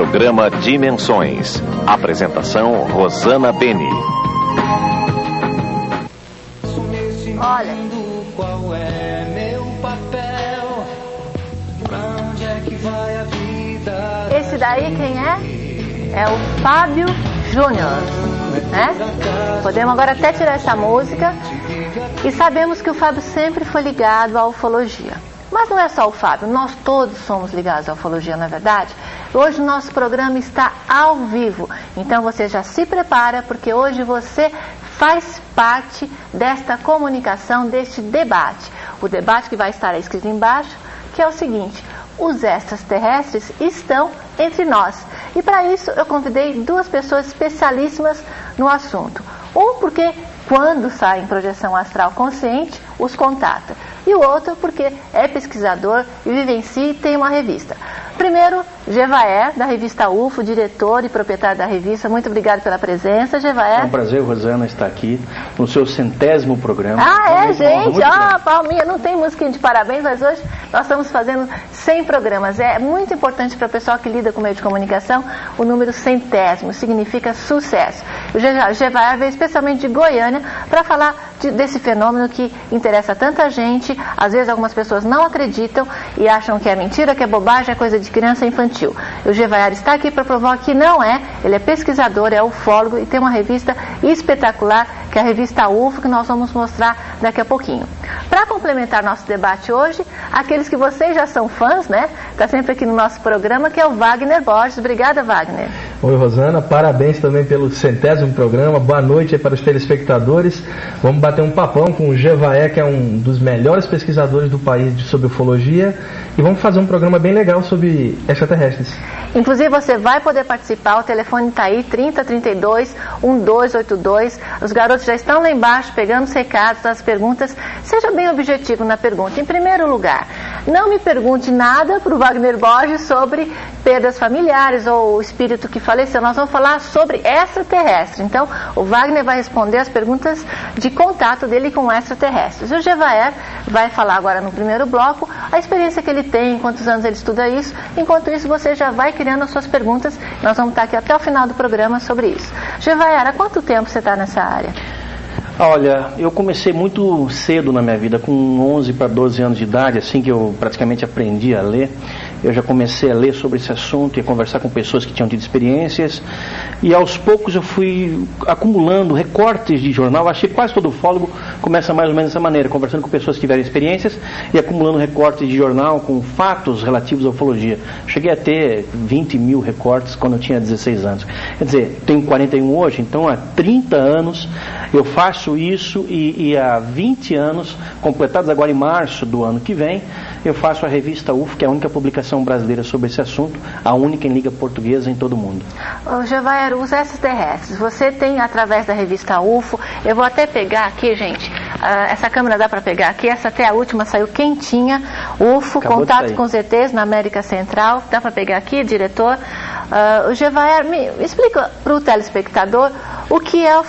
Programa Dimensões. Apresentação Rosana Beni. Olha. Qual é meu papel? Pra onde é que vai a vida? Esse daí quem é? É o Fábio Júnior. Né? Podemos agora até tirar essa música. E sabemos que o Fábio sempre foi ligado à ufologia. Mas não é só o Fábio, nós todos somos ligados à ufologia, na é verdade? Hoje o nosso programa está ao vivo, então você já se prepara, porque hoje você faz parte desta comunicação, deste debate. O debate que vai estar escrito embaixo, que é o seguinte: os extraterrestres estão entre nós. E para isso eu convidei duas pessoas especialíssimas no assunto. Um porque quando sai em projeção astral consciente, os contata. E o outro porque é pesquisador e vivencia e tem uma revista. Primeiro, Gevaé, da revista UFO, diretor e proprietário da revista. Muito obrigado pela presença, Gevaé. É um prazer, Rosana, estar aqui no seu centésimo programa. Ah, é, gente? Ah, Palminha, não tem musiquinha de parabéns, mas hoje nós estamos fazendo 100 programas. É muito importante para o pessoal que lida com meio de comunicação, o número centésimo significa sucesso. O Gevaé veio especialmente de Goiânia para falar de, desse fenômeno que interessa tanta gente. Às vezes algumas pessoas não acreditam e acham que é mentira, que é bobagem, é coisa de criança infantil. O Gevaiar está aqui para provar que não é. Ele é pesquisador, é ufólogo e tem uma revista espetacular, que é a revista UFO, que nós vamos mostrar daqui a pouquinho. Para complementar nosso debate hoje, aqueles que vocês já são fãs, né? Está sempre aqui no nosso programa, que é o Wagner Borges. Obrigada, Wagner. Oi, Rosana. Parabéns também pelo centésimo programa. Boa noite para os telespectadores. Vamos bater um papão com o Gevaé, que é um dos melhores pesquisadores do país sobre ufologia. E vamos fazer um programa bem legal sobre extraterrestres. Inclusive, você vai poder participar. O telefone está aí, 3032 1282. Os garotos já estão lá embaixo pegando os recados, as perguntas. Seja bem objetivo na pergunta. Em primeiro lugar, não me pergunte nada para o Wagner Borges sobre perdas familiares ou o espírito que faleceu. Nós vamos falar sobre extraterrestre. Então, o Wagner vai responder as perguntas de contato dele com extraterrestres. O Gevaer vai falar agora no primeiro bloco a experiência que ele tem, quantos anos ele estuda isso. Enquanto isso, você já vai criando as suas perguntas. Nós vamos estar aqui até o final do programa sobre isso. Gevaer, há quanto tempo você está nessa área? Olha, eu comecei muito cedo na minha vida, com 11 para 12 anos de idade, assim que eu praticamente aprendi a ler eu já comecei a ler sobre esse assunto e a conversar com pessoas que tinham tido experiências. E aos poucos eu fui acumulando recortes de jornal. Achei que quase todo ufólogo começa mais ou menos dessa maneira, conversando com pessoas que tiveram experiências e acumulando recortes de jornal com fatos relativos à ufologia. Cheguei a ter 20 mil recortes quando eu tinha 16 anos. Quer dizer, tenho 41 hoje, então há 30 anos eu faço isso e, e há 20 anos, completados agora em março do ano que vem, eu faço a revista UFO, que é a única publicação brasileira sobre esse assunto, a única em língua portuguesa em todo o mundo. Ô, Jevaer, os extraterrestres, você tem através da revista UFO, eu vou até pegar aqui, gente, uh, essa câmera dá para pegar aqui, essa até a última saiu quentinha, UFO, Acabou contato com os ETs na América Central, dá para pegar aqui, diretor. Uh, o Jevaer, me explica para o telespectador o que é a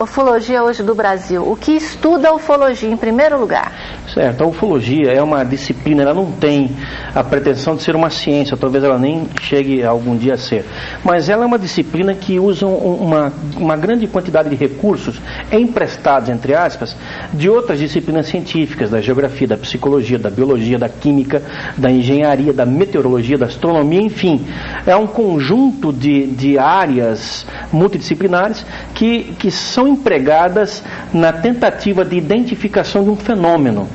ufologia hoje do Brasil, o que estuda a ufologia em primeiro lugar. Certo, a ufologia é uma disciplina, ela não tem a pretensão de ser uma ciência, talvez ela nem chegue algum dia a ser. Mas ela é uma disciplina que usa uma, uma grande quantidade de recursos emprestados, entre aspas, de outras disciplinas científicas, da geografia, da psicologia, da biologia, da química, da engenharia, da meteorologia, da astronomia, enfim. É um conjunto de, de áreas multidisciplinares que, que são empregadas na tentativa de identificação de um fenômeno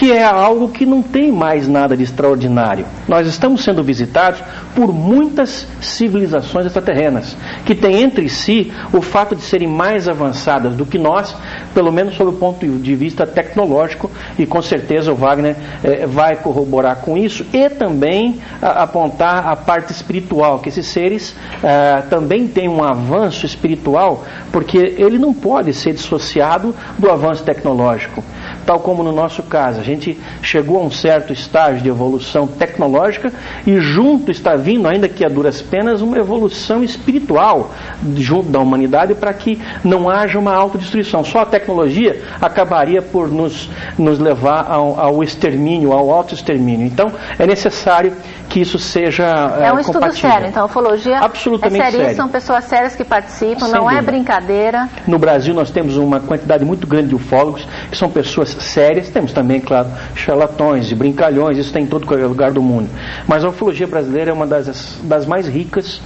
que é algo que não tem mais nada de extraordinário. Nós estamos sendo visitados por muitas civilizações extraterrenas, que têm entre si o fato de serem mais avançadas do que nós, pelo menos sob o ponto de vista tecnológico, e com certeza o Wagner eh, vai corroborar com isso, e também a, apontar a parte espiritual, que esses seres eh, também têm um avanço espiritual, porque ele não pode ser dissociado do avanço tecnológico tal como no nosso caso. A gente chegou a um certo estágio de evolução tecnológica e junto está vindo, ainda que a duras penas, uma evolução espiritual junto da humanidade para que não haja uma autodestruição. Só a tecnologia acabaria por nos, nos levar ao, ao extermínio, ao autoextermínio. Então, é necessário que isso seja É um estudo compatível. sério, então a ufologia Absolutamente é sério. são pessoas sérias que participam, Sem não é dúvida. brincadeira. No Brasil nós temos uma quantidade muito grande de ufólogos, que são pessoas sérias, temos também, claro, charlatões e brincalhões, isso tem em todo lugar do mundo. Mas a ufologia brasileira é uma das, das mais ricas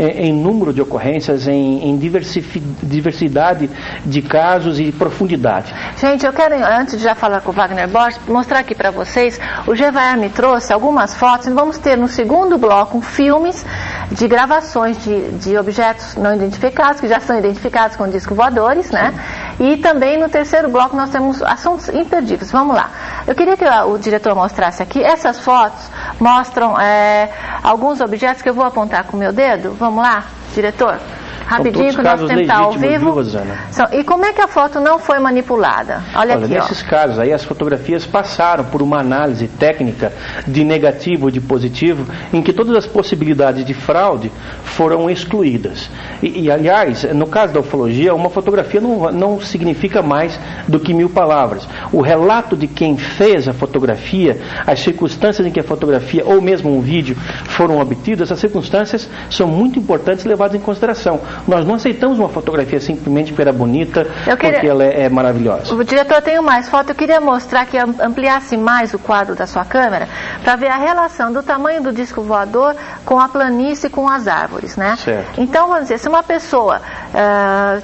eh, em número de ocorrências, em, em diversidade de casos e profundidade. Gente, eu quero, antes de já falar com o Wagner Borges, mostrar aqui para vocês, o Gevaer me trouxe algumas fotos, e vamos ter no segundo bloco filmes de gravações de, de objetos não identificados, que já são identificados com discos voadores, né? E também no terceiro bloco nós temos assuntos imperdíveis. Vamos lá. Eu queria que o diretor mostrasse aqui, essas fotos mostram é, alguns objetos que eu vou apontar com o meu dedo. Vamos lá, diretor? Rapidinho, que casos temos que estar ao vivo. São- e como é que a foto não foi manipulada? Olha, Olha, aqui, nesses ó. casos aí, as fotografias passaram por uma análise técnica de negativo e de positivo, em que todas as possibilidades de fraude foram excluídas. E, e, aliás, no caso da ufologia, uma fotografia não, não significa mais do que mil palavras. O relato de quem fez a fotografia, as circunstâncias em que a fotografia ou mesmo um vídeo foram obtidos, essas circunstâncias são muito importantes e levadas em consideração. Nós não aceitamos uma fotografia simplesmente porque era bonita, Eu queria- porque ela é, é maravilhosa. O diretor tem mais foto. Eu queria mostrar que am- ampliasse mais o quadro da sua câmera para ver a relação do tamanho do disco voador com a planície e com as árvores, né? Certo. Então, vamos dizer, se uma pessoa ah,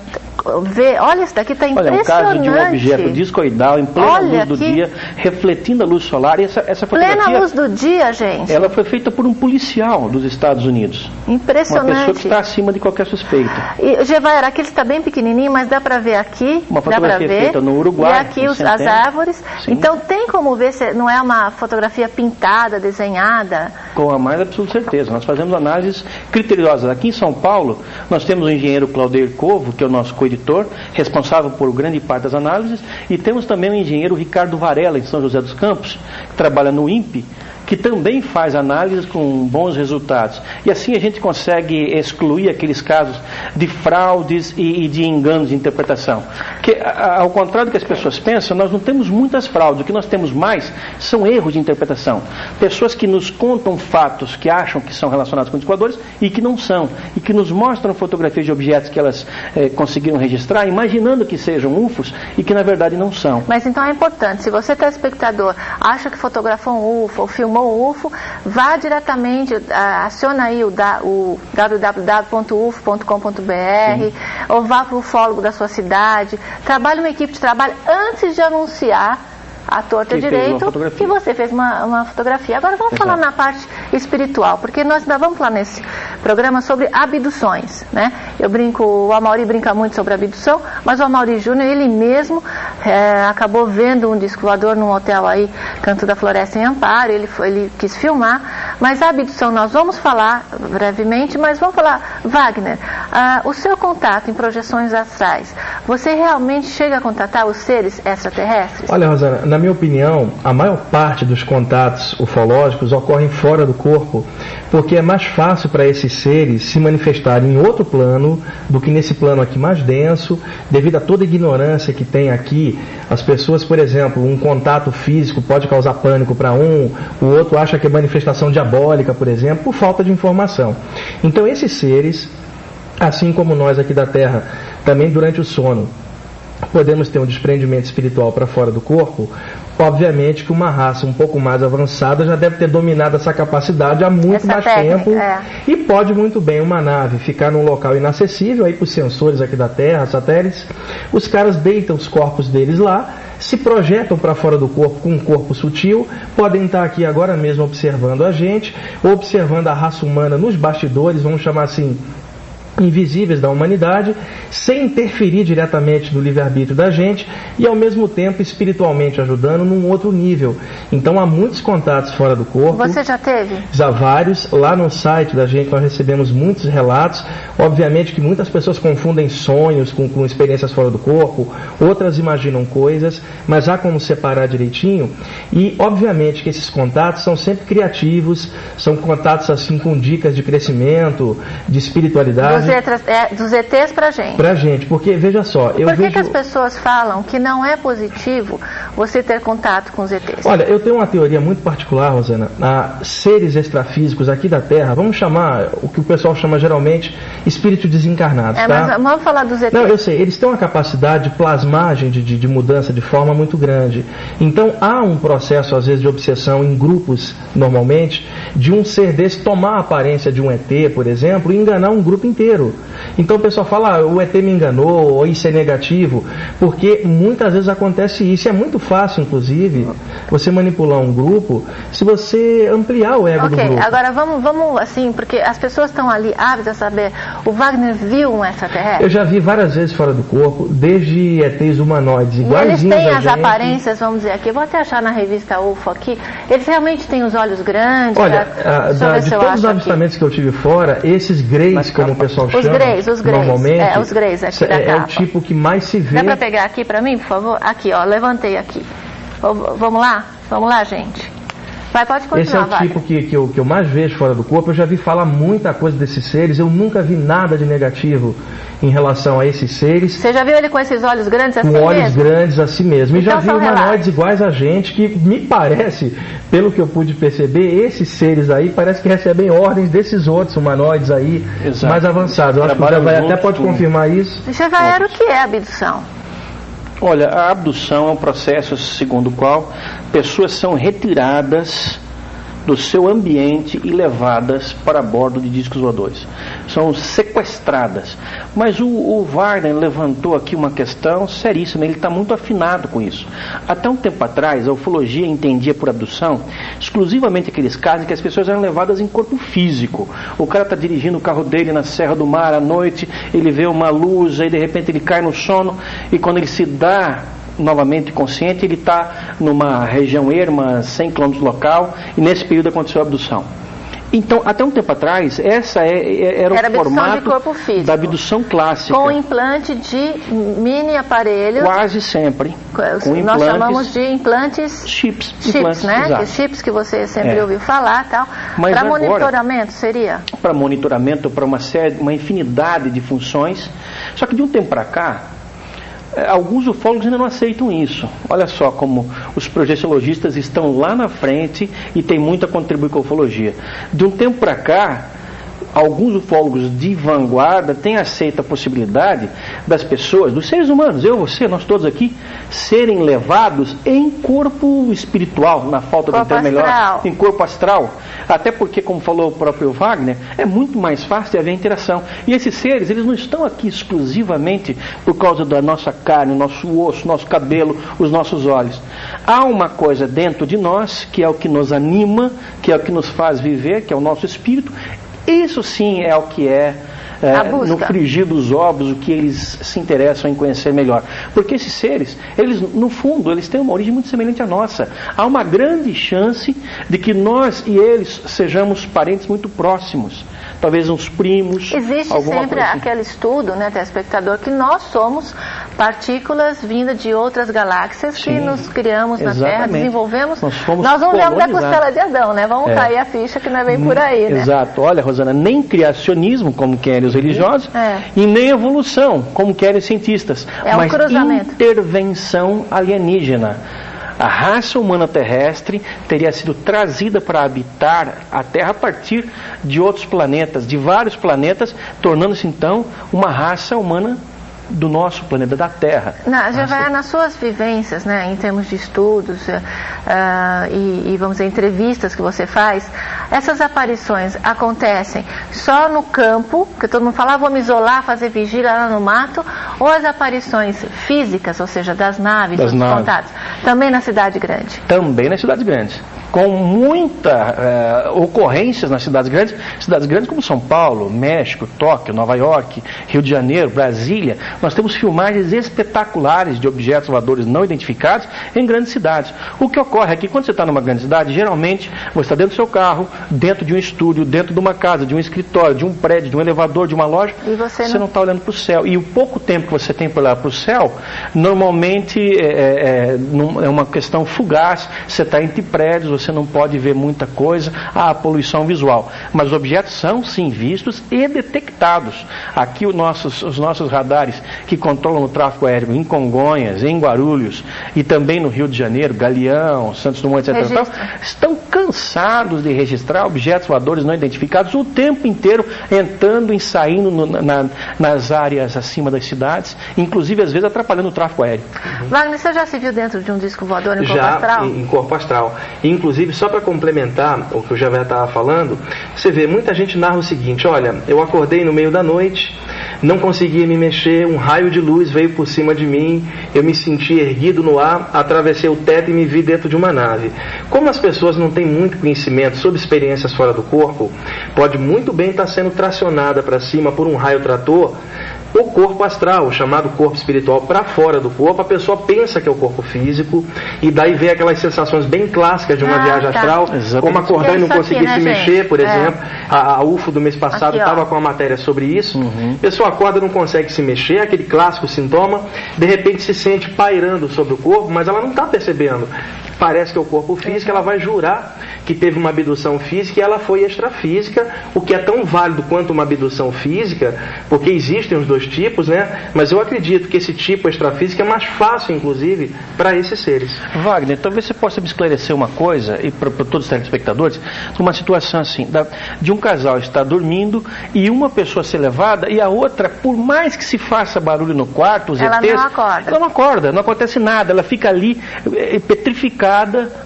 vê, olha isso daqui está Olha, impressionante. um caso de um objeto discoidal em plena Olha luz do dia, refletindo a luz solar. E essa, essa Plena fotografia, luz do dia, gente. ela foi feita por um policial dos Estados Unidos. Uma Impressionante. pessoa que está acima de qualquer suspeita. E, Gevaera, aqui ele está bem pequenininho, mas dá para ver aqui. Uma fotografia ver. feita no Uruguai, E aqui os- as árvores. Sim. Então tem como ver se não é uma fotografia pintada, desenhada. Com a mais absoluta certeza. Nós fazemos análises criteriosas. Aqui em São Paulo, nós temos o engenheiro Claudio Covo, que é o nosso coeditor, responsável por grande parte das análises, e temos também o engenheiro Ricardo Varela, em São José dos Campos, que trabalha no INPE, que também faz análises com bons resultados. E assim a gente consegue excluir aqueles casos de fraudes e, e de enganos de interpretação. Que, ao contrário do que as pessoas pensam, nós não temos muitas fraudes. O que nós temos mais são erros de interpretação. Pessoas que nos contam fatos que acham que são relacionados com discoadores e que não são. E que nos mostram fotografias de objetos que elas eh, conseguiram registrar, imaginando que sejam UFOs e que na verdade não são. Mas então é importante, se você telespectador acha que fotografou um UFO ou filmou um UFO, vá diretamente, ah, aciona aí o, da- o www.ufo.com.br ou vá para o ufólogo da sua cidade, trabalhe uma equipe de trabalho antes de anunciar a torta direito que você fez uma, uma fotografia. Agora vamos falar Exato. na parte espiritual, porque nós ainda vamos falar nesse programa sobre abduções, né? Eu brinco, o Amauri brinca muito sobre abdução, mas o Amauri Júnior, ele mesmo eh, acabou vendo um disco voador num hotel aí, Canto da Floresta em Amparo, ele, foi, ele quis filmar, mas a abdução nós vamos falar brevemente, mas vamos falar, Wagner, ah, o seu contato em projeções astrais, você realmente chega a contatar os seres extraterrestres? Olha, Rosana, na minha opinião, a maior parte dos contatos ufológicos ocorrem fora do corpo, porque é mais fácil para esses seres se manifestarem em outro plano do que nesse plano aqui mais denso, devido a toda a ignorância que tem aqui. As pessoas, por exemplo, um contato físico pode causar pânico para um, o outro acha que é manifestação diabólica, por exemplo, por falta de informação. Então, esses seres, assim como nós aqui da Terra, também durante o sono, podemos ter um desprendimento espiritual para fora do corpo, obviamente que uma raça um pouco mais avançada já deve ter dominado essa capacidade há muito Essa mais técnica, tempo é. e pode muito bem uma nave ficar num local inacessível aí para os sensores aqui da Terra, satélites, os caras deitam os corpos deles lá, se projetam para fora do corpo com um corpo sutil, podem estar aqui agora mesmo observando a gente, observando a raça humana nos bastidores, vamos chamar assim, invisíveis da humanidade, sem interferir diretamente no livre-arbítrio da gente e ao mesmo tempo espiritualmente ajudando num outro nível. Então há muitos contatos fora do corpo. Você já teve? Já vários. Lá no site da gente nós recebemos muitos relatos. Obviamente que muitas pessoas confundem sonhos com, com experiências fora do corpo, outras imaginam coisas, mas há como separar direitinho. E obviamente que esses contatos são sempre criativos, são contatos assim com dicas de crescimento, de espiritualidade. Dos, etras- é, dos ETs pra gente. Pra gente, porque veja só, eu Por que, vejo. que as pessoas falam que não é positivo você ter contato com os ETs? Olha, eu tenho uma teoria muito particular, Rosana. A seres extrafísicos aqui da Terra, vamos chamar o que o pessoal chama geralmente espírito desencarnado, É, tá? mas vamos falar dos ETs. Não, eu sei, eles têm uma capacidade de plasmagem, de, de, de mudança de forma muito grande. Então há um processo, às vezes, de obsessão em grupos, normalmente, de um ser desse tomar a aparência de um ET, por exemplo, e enganar um grupo inteiro. Então o pessoal fala, ah, o ET me enganou, ou isso é negativo, porque muitas vezes acontece isso. E é muito fácil, inclusive, você manipular um grupo se você ampliar o ego do Ok, grupo. agora vamos, vamos assim, porque as pessoas estão ali ávidas a saber, o Wagner viu um extraterrestre? Eu já vi várias vezes fora do corpo, desde ETs humanoides E eles têm a as gente. aparências, vamos dizer aqui, vou até achar na revista UFO aqui, eles realmente têm os olhos grandes. Olha, eu da- de todos os acho aqui. avistamentos que eu tive fora, esses greys, como o calma. Pessoal Os chama, greys, os greys. normalmente, É, os greys aqui da é, é o capa. tipo que mais se vê. Dá para pegar aqui para mim, por favor? Aqui, ó, levantei aqui. Vamos lá? Vamos lá, gente. Vai, pode continuar, Esse é o Wagner. tipo que, que, eu, que eu mais vejo fora do corpo. Eu já vi falar muita coisa desses seres. Eu nunca vi nada de negativo em relação a esses seres. Você já viu ele com esses olhos grandes assim Com olhos mesmo? grandes assim mesmo. E Então já vi são humanoides iguais a gente, que me parece, pelo que eu pude perceber, esses seres aí parece que recebem ordens desses outros humanoides aí Exato. mais avançados. Eu acho que o Zé até pode confirmar isso. Já vai era o que é abdução? Olha, a abdução é um processo segundo o qual pessoas são retiradas do seu ambiente e levadas para bordo de discos voadores. São sequestradas. Mas o, o Warden levantou aqui uma questão seríssima, ele está muito afinado com isso. Até um tempo atrás, a ufologia entendia por abdução exclusivamente aqueles casos em que as pessoas eram levadas em corpo físico. O cara está dirigindo o carro dele na Serra do Mar à noite, ele vê uma luz, aí de repente ele cai no sono, e quando ele se dá novamente consciente, ele está numa região erma, 100 km do local, e nesse período aconteceu a abdução. Então, até um tempo atrás, essa é- é- era, Era o formato corpo físico. da abdução clássica. Com implante de mini aparelho. Quase sempre. Com Nós implantes, chamamos de implantes chips. chips, implantes, né? exato. Que chips que você sempre É. ouviu falar tal. Para monitoramento seria? para monitoramento, para uma série, uma infinidade de funções. Só que de um tempo para cá, alguns ufólogos ainda não aceitam isso. Olha só como os projeciologistas estão lá na frente e tem muito a contribuir com a ufologia. De um tempo para cá, alguns ufólogos de vanguarda têm aceito a possibilidade das pessoas, dos seres humanos, eu, você, nós todos aqui, serem levados em corpo espiritual, na falta de um Corpo termo melhor, em corpo astral. Até porque, como falou o próprio Wagner, é muito mais fácil de haver interação. E esses seres, eles não estão aqui exclusivamente por causa da nossa carne, o nosso osso, nosso cabelo, os nossos olhos. Há uma coisa dentro de nós que é o que nos anima, que é o que nos faz viver, que é o nosso espírito. Isso sim é o que é. é, no frigir dos ovos, o que eles se interessam em conhecer melhor. Porque esses seres, eles, no fundo, eles têm uma origem muito semelhante à nossa. Há uma grande chance de que nós e eles sejamos parentes muito próximos. Talvez uns primos. Existe sempre assim. aquele estudo, né, telespectador, que nós somos partículas vindas de outras galáxias que Sim, nos criamos na Terra, exatamente. desenvolvemos. Nós fomos não vamos da costela de Adão, né? Vamos É. cair a ficha que não é bem por aí, né? Exato. Olha, Rosana, nem criacionismo, como querem os religiosos, É. e nem evolução, como querem os cientistas. É um mas cruzamento. intervenção alienígena. A raça humana terrestre teria sido trazida para habitar a Terra a partir de outros planetas, de vários planetas, tornando-se então uma raça humana do nosso planeta, da Terra. Na, já vai nas suas vivências, né, em termos de estudos ah, e, e, vamos dizer, entrevistas que você faz, essas aparições acontecem só no campo, que todo mundo fala, ah, vou me isolar, fazer vigília lá no mato, ou as aparições físicas, ou seja, das naves, Das dos naves. contatos, também na cidade grande? Também nas cidades grandes. Com muita eh, ocorrências nas cidades grandes, cidades grandes como São Paulo, México, Tóquio, Nova York, Rio de Janeiro, Brasília, nós temos filmagens espetaculares de objetos voadores não identificados em grandes cidades. O que ocorre é que quando você está numa grande cidade, geralmente você está dentro do seu carro, dentro de um estúdio, dentro de uma casa, de um escritório, de um prédio, de um elevador, de uma loja, você não- está olhando para o céu. E o pouco tempo que você tem para olhar para o céu, normalmente é, é- é é uma questão fugaz. Você está entre prédios, você não pode ver muita coisa, a poluição visual. Mas os objetos são sim vistos e detectados. Aqui os nossos, os nossos radares que controlam o tráfego aéreo em Congonhas, em Guarulhos e também no Rio de Janeiro, Galeão, Santos Dumont, etc. Estão cansados de registrar objetos voadores não identificados o tempo inteiro, entrando e saindo no, na, nas áreas acima das cidades, inclusive às vezes atrapalhando o tráfego aéreo. Wagner, você já se viu dentro de um disco voador em já, corpo astral? Em, em corpo astral. Inclusive, só para complementar o que o Javé estava falando, você vê, muita gente narra o seguinte: olha, eu acordei no meio da noite, não conseguia me mexer, um raio de luz veio por cima de mim, eu me senti erguido no ar, atravessei o teto e me vi dentro de uma nave. Como as pessoas não têm muito conhecimento sobre experiências fora do corpo, pode muito bem estar sendo tracionada para cima por um raio trator o corpo astral, o chamado corpo espiritual, para fora do corpo, a pessoa pensa que é o corpo físico, e daí vem aquelas sensações bem clássicas de uma Ah, viagem tá. astral, Exatamente. como acordar e não Isso aqui, conseguir né, se gente? mexer, por É. exemplo. A, a UFO do mês passado estava com a matéria sobre isso. Uhum. A pessoa acorda e não consegue se mexer, aquele clássico sintoma, de repente se sente pairando sobre o corpo, mas ela não está percebendo. Parece que é o corpo físico, ela vai jurar que teve uma abdução física e ela foi extrafísica, o que é tão válido quanto uma abdução física, porque existem os dois tipos, né? Mas eu acredito que esse tipo extrafísico é mais fácil, inclusive, para esses seres. Wagner, talvez você possa me esclarecer uma coisa, e para todos os telespectadores, uma situação assim, da- de um casal estar dormindo e uma pessoa ser levada e a outra, por mais que se faça barulho no quarto, os Ela ETs, não acorda. Ela não acorda, não acontece nada, ela fica ali eh,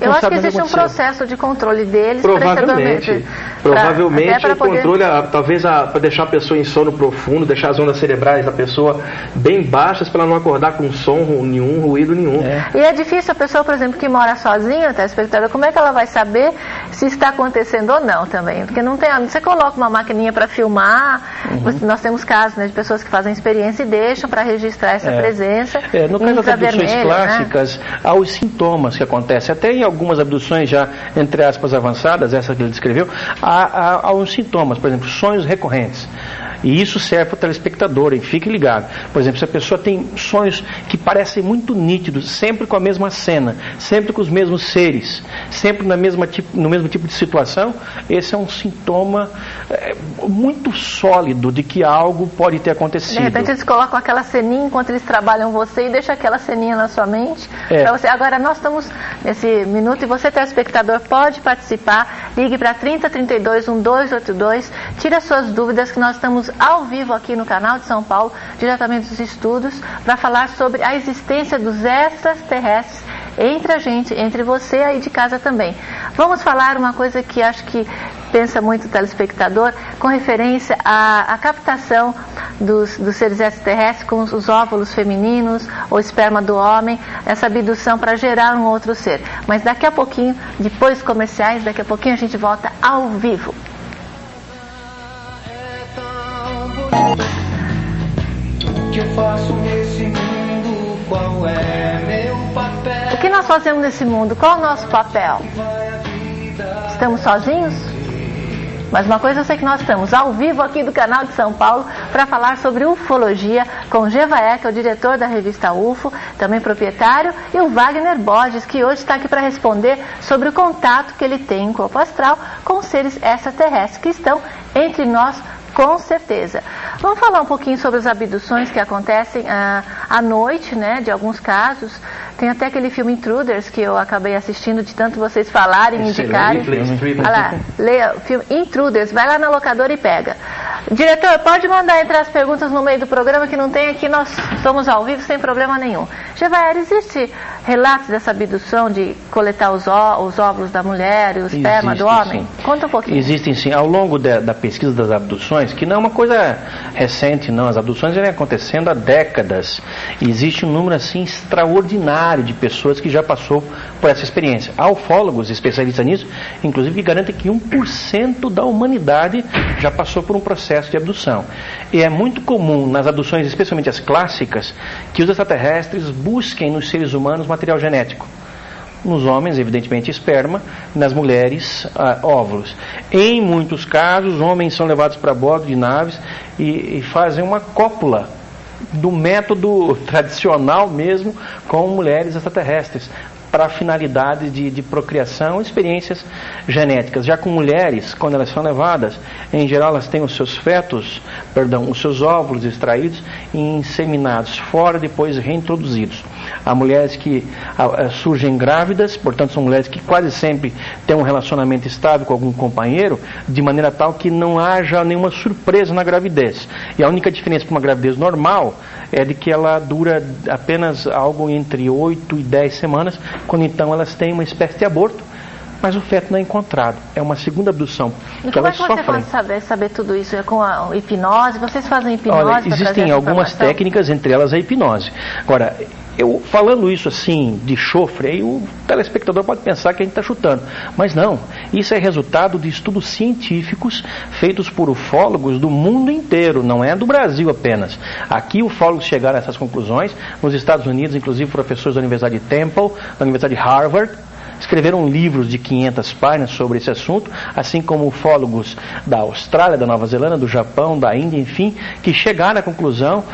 Eu acho que existe um processo de controle deles. Provavelmente. Provavelmente pra o poder- controle, a- talvez para deixar a pessoa em sono profundo, deixar as ondas cerebrais da pessoa bem baixas para ela não acordar com som nenhum, ruído nenhum. É. E é difícil a pessoa, por exemplo, que mora sozinha, tá espectador, como é que ela vai saber se está acontecendo ou não também? Porque não tem, você coloca uma maquininha para filmar, Uhum. você- nós temos casos né, de pessoas que fazem experiência e deixam para registrar essa É. presença. É, no caso das infravermelho, né? clássicas, há os sintomas que acontecem. Até em algumas abduções já, entre aspas, avançadas, essa que ele descreveu, há, há, há uns sintomas, por exemplo, sonhos recorrentes. E isso serve para o telespectador, e fique ligado. Por exemplo, se a pessoa tem sonhos que parecem muito nítidos, sempre com a mesma cena, sempre com os mesmos seres, sempre na mesma tipo, no mesmo tipo de situação, esse é um sintoma é, muito sólido de que algo pode ter acontecido. De repente eles colocam aquela ceninha enquanto eles trabalham você e deixam aquela ceninha na sua mente. É. você. Agora nós estamos nesse minuto e você, telespectador, pode participar. Ligue para 3032 1282, tire as suas dúvidas que nós estamos ao vivo aqui no canal de São Paulo, diretamente dos estudos, para falar sobre a existência dos extraterrestres entre a gente, entre você aí de casa também. Vamos falar uma coisa que acho que pensa muito o telespectador, com referência à, à captação dos, dos seres extraterrestres com os, os óvulos femininos, o esperma do homem, essa abdução para gerar um outro ser. Mas daqui a pouquinho, depois comerciais, daqui a pouquinho a gente volta ao vivo. Que eu faço nesse mundo? Qual é meu papel? O que nós fazemos nesse mundo? Qual o nosso papel? Estamos sozinhos? Mas uma coisa eu sei que nós estamos ao vivo aqui do canal de São Paulo para falar sobre ufologia com que é o diretor da revista UFO, também proprietário, e o Wagner Borges, que hoje está aqui para responder sobre o contato que ele tem em corpo astral com seres extraterrestres que estão entre nós com certeza. Vamos falar um pouquinho sobre as abduções que acontecem ah, à noite, né? De alguns casos. Tem até aquele filme Intruders que eu acabei assistindo de tanto vocês falarem, indicarem. Olha lá, leia o filme Intruders, vai lá na locadora e pega. Diretor, pode mandar entrar as perguntas no meio do programa que não tem aqui, nós estamos ao vivo sem problema nenhum. Gevaer, existe relatos dessa abdução de coletar os, ó- os óvulos da mulher e o esperma do homem? sim. Conta um pouquinho. Existem sim, ao longo da, da pesquisa das abduções, que não é uma coisa recente, não. As abduções vêm acontecendo há décadas. Existe um número assim extraordinário de pessoas que já passou por essa experiência. Há ufólogos especialistas nisso, inclusive que garantem que 1% da humanidade já passou por um processo de abdução. E é muito comum nas abduções, especialmente as clássicas, que os extraterrestres busquem nos seres humanos material genético nos homens, evidentemente, esperma, nas mulheres, ah, óvulos. Em muitos casos, homens são levados para bordo de naves e, e fazem uma cópula do método tradicional mesmo com mulheres extraterrestres. para finalidades de, de procriação, experiências genéticas. Já com mulheres, quando elas são levadas, em geral elas têm os seus fetos, perdão, os seus óvulos extraídos e inseminados fora, depois reintroduzidos. Há mulheres que surgem grávidas, portanto são mulheres que quase sempre têm um relacionamento estável com algum companheiro, de maneira tal que não haja nenhuma surpresa na gravidez. E a única diferença para uma gravidez normal é de que ela dura apenas algo entre 8 e 10 semanas, quando então elas têm uma espécie de aborto, mas o feto não é encontrado. É uma segunda abdução. E como é que você pode saber, saber tudo isso? É com a hipnose? Vocês fazem hipnose? Olha, existem algumas técnicas, entre elas a hipnose. Agora, eu falando isso assim de chofre, aí o telespectador pode pensar que a gente está chutando. Mas não, isso é resultado de estudos científicos feitos por ufólogos do mundo inteiro, não é do Brasil apenas. Aqui ufólogos chegaram a essas conclusões, nos Estados Unidos, inclusive professores da Universidade de Temple, da Universidade de Harvard, escreveram livros de 500 páginas sobre esse assunto, assim como ufólogos da Austrália, da Nova Zelândia, do Japão, da Índia, enfim, que chegaram à conclusão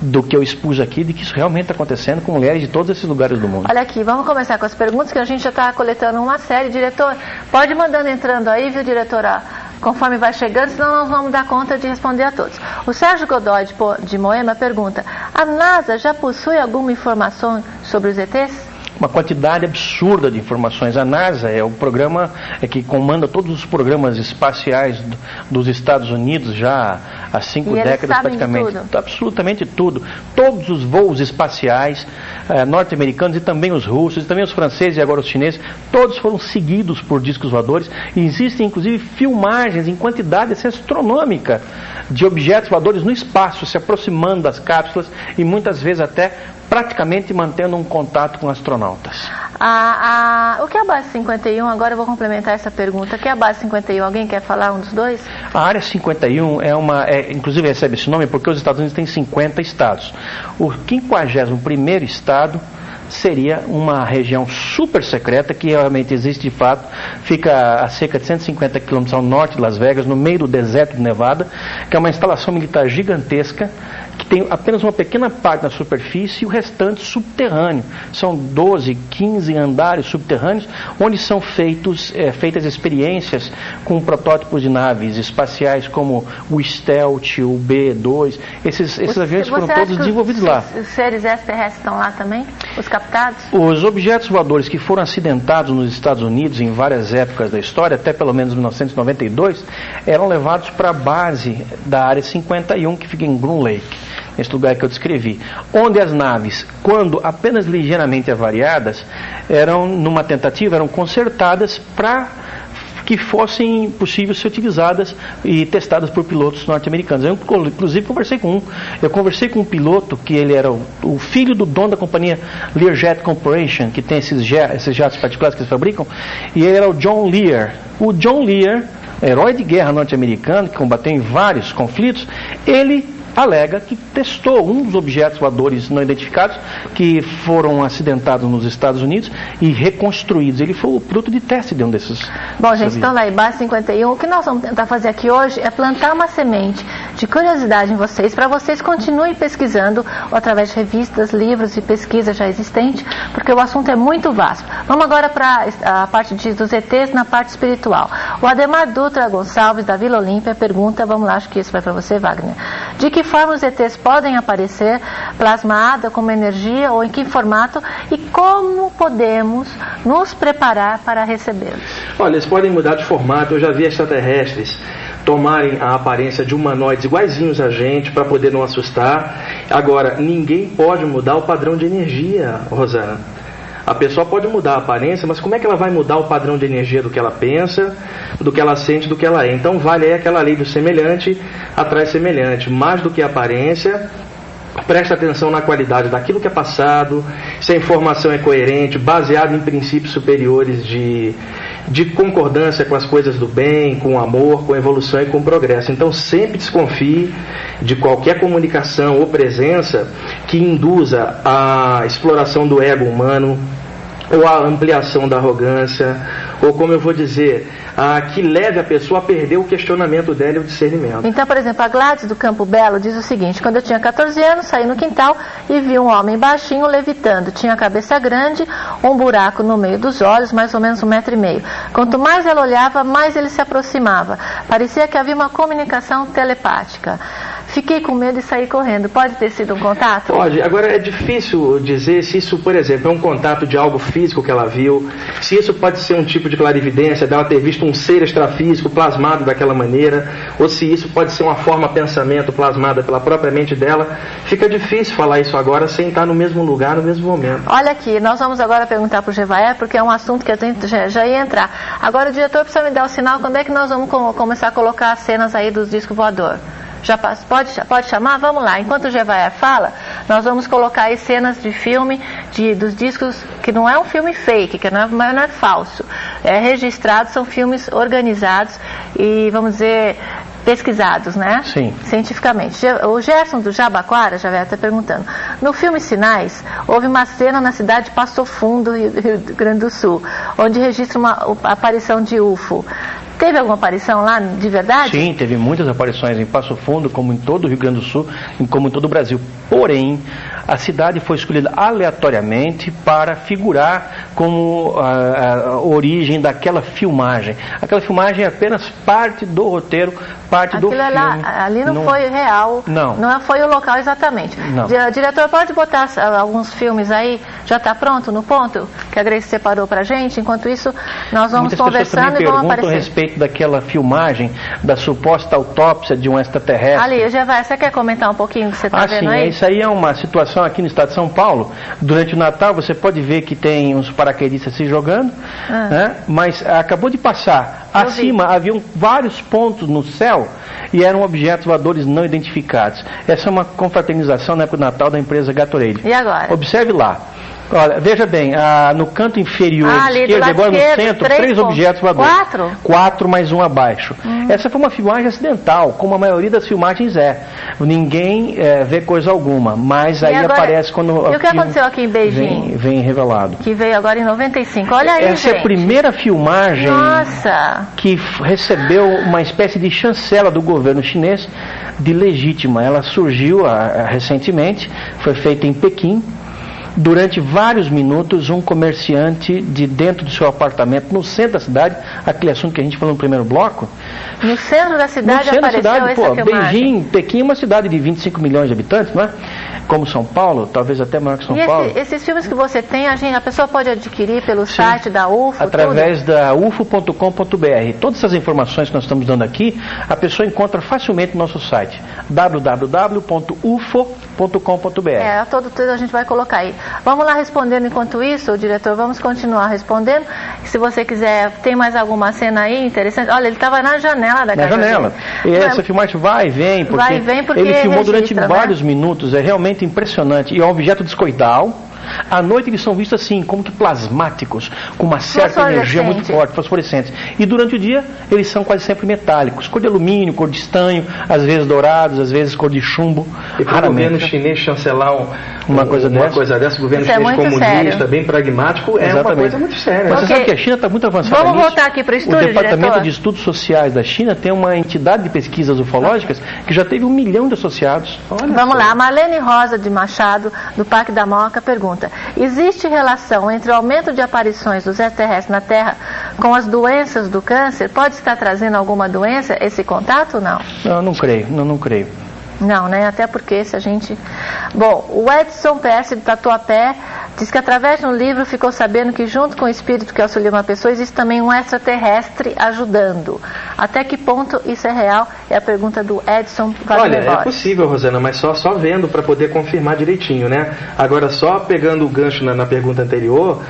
do que eu expus aqui, de que isso realmente está acontecendo com mulheres de todos esses lugares do mundo. Olha aqui, vamos começar com as perguntas que a gente já está coletando uma série. Diretor, pode mandando entrando aí, viu, diretora? Conforme vai chegando, senão nós vamos dar conta de responder a todos. O Sérgio Godoy de Moema pergunta: a NASA já possui alguma informação sobre os ETs? Uma quantidade absurda de informações. A NASA é o programa é que comanda todos os programas espaciais do, dos Estados Unidos já há cinco e décadas praticamente. Tudo. Absolutamente tudo. Todos os voos espaciais eh, norte-americanos e também os russos, e também os franceses e agora os chineses, todos foram seguidos por discos voadores. E existem inclusive filmagens em quantidade assim, astronômica de objetos voadores no espaço, se aproximando das cápsulas e muitas vezes até praticamente mantendo um contato com astronautas. O que é a base 51? Agora eu vou complementar essa pergunta. O que é a base 51? Alguém quer falar um dos dois? A área 51 é uma, é, inclusive recebe esse nome porque os Estados Unidos têm 50 estados. O 51 estado seria uma região super secreta que realmente existe de fato, fica a cerca de 150 quilômetros ao norte de Las Vegas, no meio do deserto de Nevada, que é uma instalação militar gigantesca tem apenas uma pequena parte na superfície e o restante subterrâneo. São 12, 15 andares subterrâneos, onde são feitos, é, feitas experiências com protótipos de naves espaciais como o Stealth, o B-2. Esses, esses aviões foram todos desenvolvidos os, lá. Os seres extraterrestres estão lá também? Os captados? Os objetos voadores que foram acidentados nos Estados Unidos em várias épocas da história, até pelo menos 1992, eram levados para a base da área 51, que fica em Groom Lake nesse lugar que eu descrevi, onde as naves, quando apenas ligeiramente avariadas, eram, numa tentativa, eram consertadas para que fossem possíveis ser utilizadas e testadas por pilotos norte-americanos. Eu, inclusive, conversei com um. Eu conversei com um piloto que ele era o, o filho do dono da companhia Learjet Corporation, que tem esses, esses jatos particulares que eles fabricam, e ele era o John Lear. O John Lear, herói de guerra norte-americano, que combateu em vários conflitos, ele alega que testou um dos objetos voadores não identificados que foram acidentados nos Estados Unidos e reconstruídos. Ele foi o fruto de teste de um desses. Bom, gente, então lá base 51, o que nós vamos tentar fazer aqui hoje é plantar uma semente de curiosidade em vocês, para vocês continuem pesquisando através de revistas, livros e pesquisas já existentes, porque o assunto é muito vasto. Vamos agora para a parte de, dos ETs na parte espiritual. O Ademar Dutra Gonçalves, da Vila Olímpia, pergunta, vamos lá, acho que isso vai para você, Wagner. De que forma os ETs podem aparecer plasmada como energia ou em que formato e como podemos nos preparar para recebê-los? Olha, eles podem mudar de formato. Eu já vi extraterrestres tomarem a aparência de humanoides iguaizinhos a gente para poder não assustar. Agora, ninguém pode mudar o padrão de energia, Rosana. A pessoa pode mudar a aparência, mas como é que ela vai mudar o padrão de energia do que ela pensa, do que ela sente, do que ela é? Então vale aí aquela lei do semelhante atrai semelhante. Mais do que a aparência, presta atenção na qualidade daquilo que é passado, se a informação é coerente, baseada em princípios superiores de, de concordância com as coisas do bem, com o amor, com a evolução e com o progresso. Então sempre desconfie de qualquer comunicação ou presença que induza a exploração do ego humano, ou a ampliação da arrogância, ou como eu vou dizer, ah, que leve a pessoa a perder o questionamento dela e o discernimento. Então, por exemplo, a Gladys do Campo Belo diz o seguinte: quando eu tinha 14 anos, saí no quintal e vi um homem baixinho levitando. Tinha a cabeça grande, um buraco no meio dos olhos, mais ou menos um metro e meio. Quanto mais ela olhava, mais ele se aproximava. Parecia que havia uma comunicação telepática. Fiquei com medo e saí correndo. Pode ter sido um contato? Pode. Agora é difícil dizer se isso, por exemplo, é um contato de algo físico que ela viu, se isso pode ser um tipo de clarividência dela ter visto um ser extrafísico plasmado daquela maneira, ou se isso pode ser uma forma pensamento plasmada pela própria mente dela. Fica difícil falar isso agora sem estar no mesmo lugar, no mesmo momento. Olha aqui, nós vamos agora perguntar para o Gevaé, porque é um assunto que a gente já, já ia entrar. Agora o diretor precisa me dar o sinal quando é que nós vamos com- começar a colocar as cenas aí dos discos voador. Já pode, pode chamar? Vamos lá. Enquanto o Gevaé fala, nós vamos colocar aí cenas de filme de, dos discos que não é um filme fake, que não é, não é falso. É registrado, são filmes organizados e, vamos dizer, pesquisados, né? Sim. cientificamente. O Gerson do Jabaquara, já está perguntando. No filme Sinais, houve uma cena na cidade de Passo Fundo, Rio Grande do Sul, onde registra uma o- aparição de UFO. Teve alguma aparição lá de verdade? Sim, teve muitas aparições em Passo Fundo, como em todo o Rio Grande do Sul, como em todo o Brasil. Porém, a cidade foi escolhida aleatoriamente para figurar como a, a origem daquela filmagem. Aquela filmagem é apenas parte do roteiro, parte do Aquilo é filme. lá, ali não, foi real. Não. Não foi o local exatamente. Não. Di- Diretor, pode botar ah, alguns filmes aí? Já está pronto no ponto? Que a Grace separou pra gente. Enquanto isso, nós vamos Muitas pessoas conversando também e vamos perguntam a aparecer. respeito daquela filmagem da suposta autópsia de um extraterrestre. Ali, já vai. Você quer comentar um pouquinho o que você está Ah, vendo sim, aí? isso aí é uma situação aqui no estado de São Paulo. Durante o Natal você pode ver que tem uns paraquedistas se jogando, Ah. né? mas acabou de passar. Acima haviam vários pontos no céu e eram objetos voadores não identificados. Essa é uma confraternização na época do Natal da empresa Gatorade. E agora? Observe lá. Olha, veja bem, ah, no canto inferior Ah, esquerdo, agora no centro, três três objetos voadores. Quatro? Hum. Quatro mais um abaixo. Essa foi uma filmagem acidental, como a maioria das filmagens é. Ninguém eh, vê coisa alguma, mas E aí agora- aparece quando e o que aconteceu aqui em Beijing? Vem, vem revelado. Que veio agora em 95. Olha aí, Essa é a gente. primeira filmagem Nossa! que recebeu uma espécie de chancela do governo chinês de legítima. Ela surgiu ah, ah, recentemente, foi feita em Pequim. Durante vários minutos, um comerciante de dentro do seu apartamento, no centro da cidade, aquele assunto que a gente falou no primeiro bloco, No centro da no cidade centro da apareceu cidade, essa pô. Beijing, Pequim é uma cidade de 25 milhões de habitantes, não é? Como São Paulo, talvez até maior que São E esse- Paulo. esses filmes que você tem, a, gente, a pessoa pode adquirir pelo site da UFO, através da ufo.com.br. Todas essas informações que nós estamos dando aqui, a pessoa encontra facilmente no nosso site www.ufo.com.br. tudo. É, todo, tudo a gente vai colocar aí. Vamos lá respondendo enquanto isso, diretor, vamos continuar respondendo. Se você quiser, tem mais alguma cena aí interessante? Olha, ele estava na janela da Na casa janela. dele. E Não é- essa filmagem vai e vem, porque, Vai e vem porque ele filmou durante né? vários minutos, é realmente impressionante. E é um objeto discoidal. À noite eles são vistos assim, como que plasmáticos, com uma certa energia muito forte, fosforescentes. E durante o dia eles são quase sempre metálicos, cor de alumínio, cor de estanho, às vezes dourados, às vezes cor de chumbo. E para o raramente. governo chinês chancelar um- Uma coisa uma dessa? coisa dessa, o governo Isso é chinês muito comunista, sério. bem pragmático, é uma Exatamente. coisa muito séria. Mas você Ok. sabe que a China está muito avançada Vamos nisso. voltar aqui pro estúdio, O Departamento diretor. de Estudos Sociais da China tem uma entidade de pesquisas ufológicas que já teve um milhão de associados. Olha Vamos só. lá, a Marlene Rosa de Machado, do Parque da Moca, pergunta: Existe relação entre o aumento de aparições dos extraterrestres na Terra com as doenças do câncer? Pode estar trazendo alguma doença esse contato ou não? Não, não creio, não, não creio. Não, né? Até porque se a gente. Bom, o Edson Percy de Tatuapé diz que através de um livro ficou sabendo que junto com o espírito que auxilia uma pessoa existe também um extraterrestre ajudando. Até que ponto isso é real? É a pergunta do Edson Olha, é possível, Rosana, mas só, só vendo para poder confirmar direitinho, né? Agora, só pegando o gancho na, na pergunta anterior,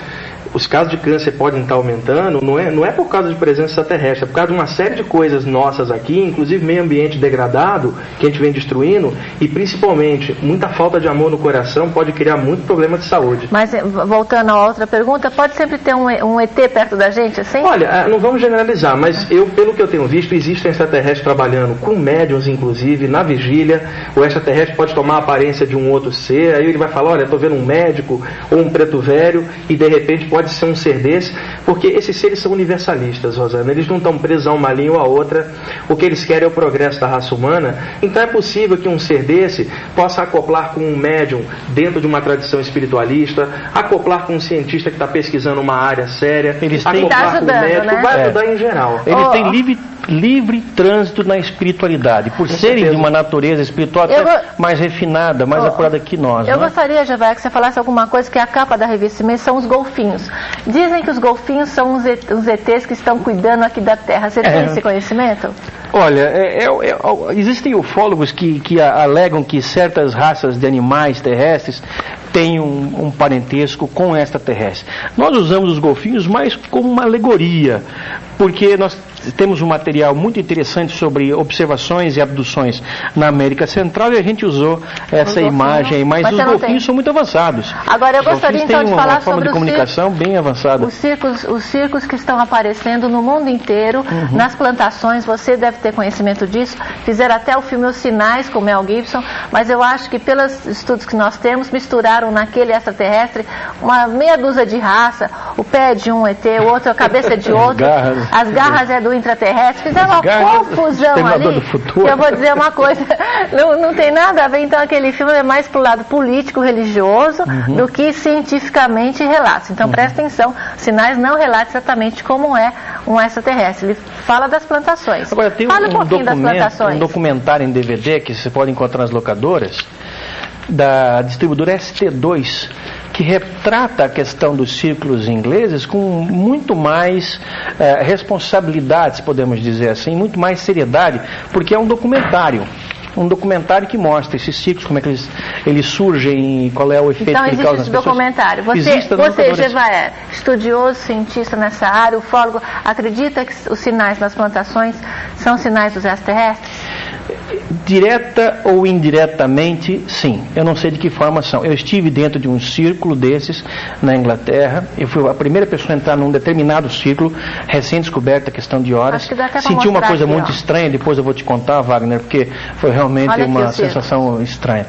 os casos de câncer podem estar aumentando, não é, não é por causa de presença extraterrestre, é por causa de uma série de coisas nossas aqui, inclusive meio ambiente degradado, que a gente vem destruindo, e principalmente muita falta de amor no coração pode criar muito problema de saúde. Mas eh, voltando a outra pergunta, pode sempre ter um, um ET perto da gente, assim? Olha, ah, não vamos generalizar, mas eu, pelo que eu tenho visto, existem extraterrestres trabalhando com médiums, inclusive, na vigília. O extraterrestre pode tomar a aparência de um outro ser, aí ele vai falar, olha, estou vendo um médico ou um preto velho, e de repente pode ser um ser desse. Porque esses seres são universalistas, Rosana. Eles não estão presos a uma linha ou a outra. O que eles querem é o progresso da raça humana. Então é possível que um ser desse possa acoplar com um médium dentro de uma tradição espiritualista, acoplar com um cientista que está pesquisando uma área séria, Eles têm- acoplar Tá com um ajudando, médico, né? vai É. ajudar em geral. Eles Oh, têm livre, livre trânsito na espiritualidade, por serem certeza. de uma natureza espiritual até vou- mais refinada, mais Oh, apurada que nós. Eu não é? gostaria, Javaia, que você falasse alguma coisa que a capa da revista mês são os golfinhos. Dizem que os golfinhos são os, ET os ETs que estão cuidando aqui da Terra. Você tem É. esse conhecimento? Olha, é- é- é- existem ufólogos que, que alegam que certas raças de animais terrestres têm um, um parentesco com extraterrestre. Nós usamos os golfinhos mais como uma alegoria, porque nós temos um material muito interessante sobre observações e abduções na América Central e a gente usou essa imagem mas, mas os golfinhos são muito avançados. Agora, eu Os gostaria, então, de falar forma sobre de comunicação bem avançada. Os circos, os circos que estão aparecendo no mundo inteiro, Uhum. nas plantações, você deve ter conhecimento disso. Fizeram até o filme Os Sinais com Mel Gibson, mas eu acho que pelos estudos que nós temos, misturaram naquele extraterrestre uma meia dúzia de raça, o pé de um ET, o outro a cabeça de outro, garras. as garras é do intraterrestre, fizeram uma confusão ali. do eu vou dizer uma coisa, não, não tem nada a ver, então aquele filme é mais pro lado político, religioso, Uhum. do que cientificamente relata. Então presta atenção, Sinais não relata exatamente como é um extraterrestre, ele fala das plantações. Agora tem um, Fala um um pouquinho das plantações. um documentário em DVD que você pode encontrar nas locadoras da distribuidora ST2 que retrata a questão dos círculos ingleses com muito mais eh, responsabilidade, se podemos dizer assim, muito mais seriedade, porque é um documentário. Um documentário que mostra esses ciclos, como é que eles, eles surgem, qual é o efeito Então que ele causa nas pessoas. documentário. Você, Existe você. Gevaé, estudioso, cientista nessa área, ufólogo, acredita que os sinais nas plantações são sinais dos extraterrestres? Direta ou indiretamente, sim. Eu não sei de que forma são. Eu estive dentro de um círculo desses na Inglaterra. Eu fui a primeira pessoa a entrar num determinado círculo, recém-descoberta, questão de horas. Senti uma coisa aqui, muito ó. estranha, depois eu vou te contar, Wagner, porque foi realmente Olha uma sensação estranha.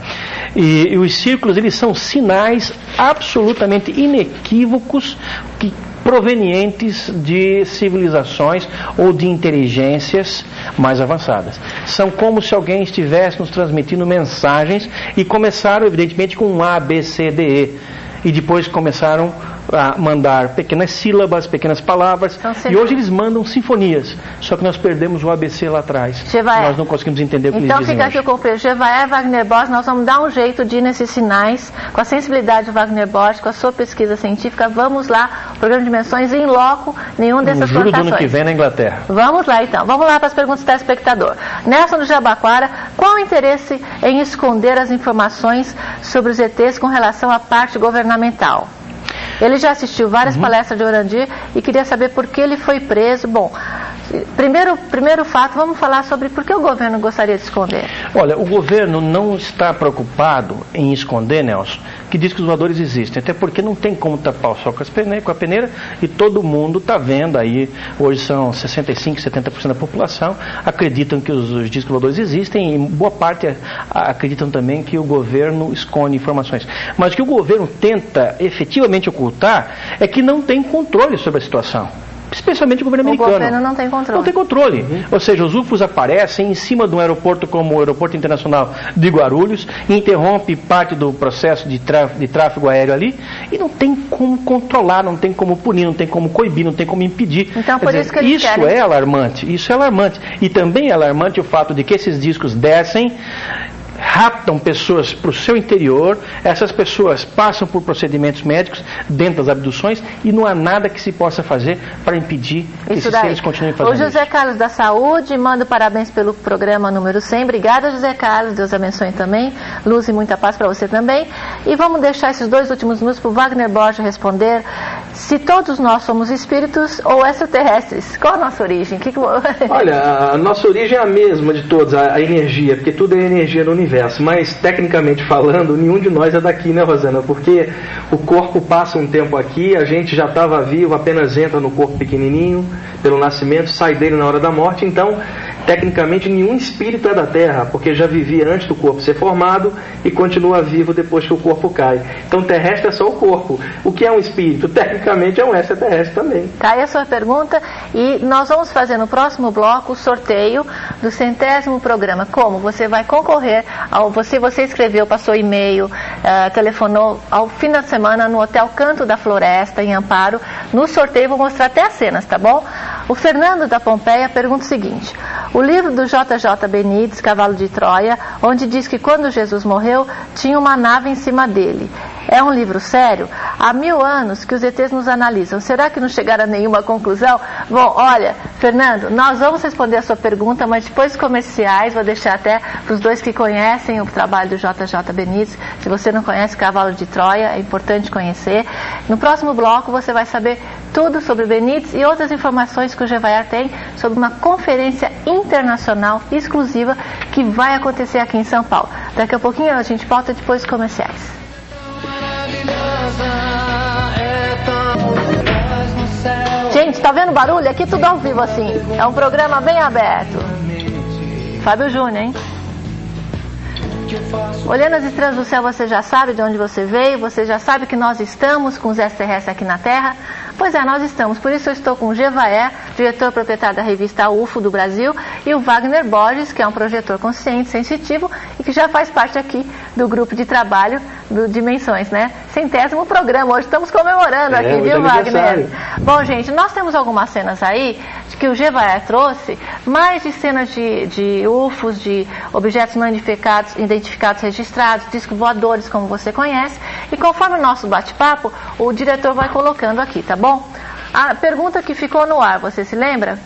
E, e os círculos, eles são sinais absolutamente inequívocos que provenientes de civilizações ou de inteligências mais avançadas. São como se alguém estivesse nos transmitindo mensagens e começaram, evidentemente, com um A, B, C, D, E. E depois começaram a mandar pequenas sílabas, pequenas palavras. Então, e hoje eles mandam sinfonias. Só que nós perdemos o ABC lá atrás. Jevaé. Nós não conseguimos entender o que Então eles dizem fica aqui o. Jevaé Wagner Bosch, nós vamos dar um jeito de ir nesses sinais, com a sensibilidade do Wagner Bosch, com a sua pesquisa científica. Vamos lá, programa de dimensões em loco, nenhum dessas julho do ano que vem na Inglaterra. Vamos lá então, vamos lá para as perguntas do telespectador. Nelson do Jabaquara, qual o interesse em esconder as informações sobre os ETs com relação à parte governamental? Ele já assistiu várias Uhum. palestras de Orandir e queria saber por que ele foi preso. Bom, primeiro, primeiro fato, vamos falar sobre por que o governo gostaria de esconder. Olha, o governo não está preocupado em esconder, Nelson, que diz que os voadores existem, até porque não tem como tapar o sol com, com a peneira e todo mundo está vendo aí, hoje são 65, 70% da população acreditam que os, os discos voadores existem e boa parte a- acreditam também que o governo esconde informações. Mas o que o governo tenta efetivamente ocultar é que não tem controle sobre a situação. Especialmente o governo O americano. governo não tem controle. Não tem controle. Ou seja, os UFOs aparecem em cima de um aeroporto como o Aeroporto Internacional de Guarulhos, interrompe parte do processo de, trá- de tráfego aéreo ali e não tem como controlar, não tem como punir, não tem como coibir, não tem como impedir. Então, Quer por dizer, isso que eles isso querem- é alarmante. Isso é alarmante. E também é alarmante o fato de que esses discos descem raptam pessoas para o seu interior, essas pessoas passam por procedimentos médicos dentro das abduções e não há nada que se possa fazer para impedir que Isso esses daí. seres continuem O fazendo José isso. Carlos da Saúde, manda parabéns pelo programa número 100. Obrigada, José Carlos. Deus abençoe também. Luz e muita paz para você também. E vamos deixar esses dois últimos minutos para o Wagner Borges responder se todos nós somos espíritos ou extraterrestres. Qual a nossa origem? Que que... Olha, a nossa origem é a mesma de todos, a energia, porque tudo é energia no universo. Mas, tecnicamente falando, nenhum de nós é daqui, né, Rosana? Porque o corpo passa um tempo aqui, a gente já estava vivo, apenas entra no corpo pequenininho, pelo nascimento, sai dele na hora da morte. Então, Tecnicamente, nenhum espírito é da Terra, porque já vivia antes do corpo ser formado e continua vivo depois que o corpo cai. Então, terrestre é só o corpo. O que é um espírito? Tecnicamente, é um extraterrestre também. Tá aí a sua pergunta e nós vamos fazer no próximo bloco o sorteio do centésimo programa. Como? Você vai concorrer ao. Você, você escreveu, passou e-mail, uh, telefonou ao fim da semana no Hotel Canto da Floresta, em Amparo. No sorteio, vou mostrar até as cenas, tá bom? O Fernando da Pompeia pergunta o seguinte: o livro do JJ Benítez, Cavalo de Troia, onde diz que quando Jesus morreu, tinha uma nave em cima dele. É um livro sério? Há mil anos que os ETs nos analisam. Será que não chegaram a nenhuma conclusão? Bom, olha, Fernando, nós vamos responder a sua pergunta, mas depois comerciais, vou deixar até para os dois que conhecem o trabalho do JJ Benítez. Se você não conhece Cavalo de Troia, é importante conhecer. No próximo bloco você vai saber tudo sobre Benítez e outras informações que o Gevaiar tem sobre uma conferência internacional exclusiva que vai acontecer aqui em São Paulo. Daqui a pouquinho a gente volta depois dos comerciais. Gente, tá vendo barulho? Aqui tudo ao vivo assim. É um programa bem aberto. Fábio Júnior, hein? Olhando as estrelas do céu, você já sabe de onde você veio, você já sabe que nós estamos com os extraterrestres aqui na Terra. Pois é, nós estamos. Por isso eu estou com o Gevaé, diretor proprietário da revista UFO do Brasil, e o Wagner Borges, que é um projetor consciente, sensitivo e que já faz parte aqui do grupo de trabalho do Dimensões, né? Centésimo programa. Hoje estamos comemorando É, aqui, hoje é viu, Wagner? Bom, gente, nós temos algumas cenas aí que o Gevaé trouxe, mais de cenas de, de UFOs, de objetos não identificados, identificados registrados, discos voadores, como você conhece. E conforme o nosso bate-papo, o diretor vai colocando aqui, tá bom? A pergunta que ficou no ar, você se lembra?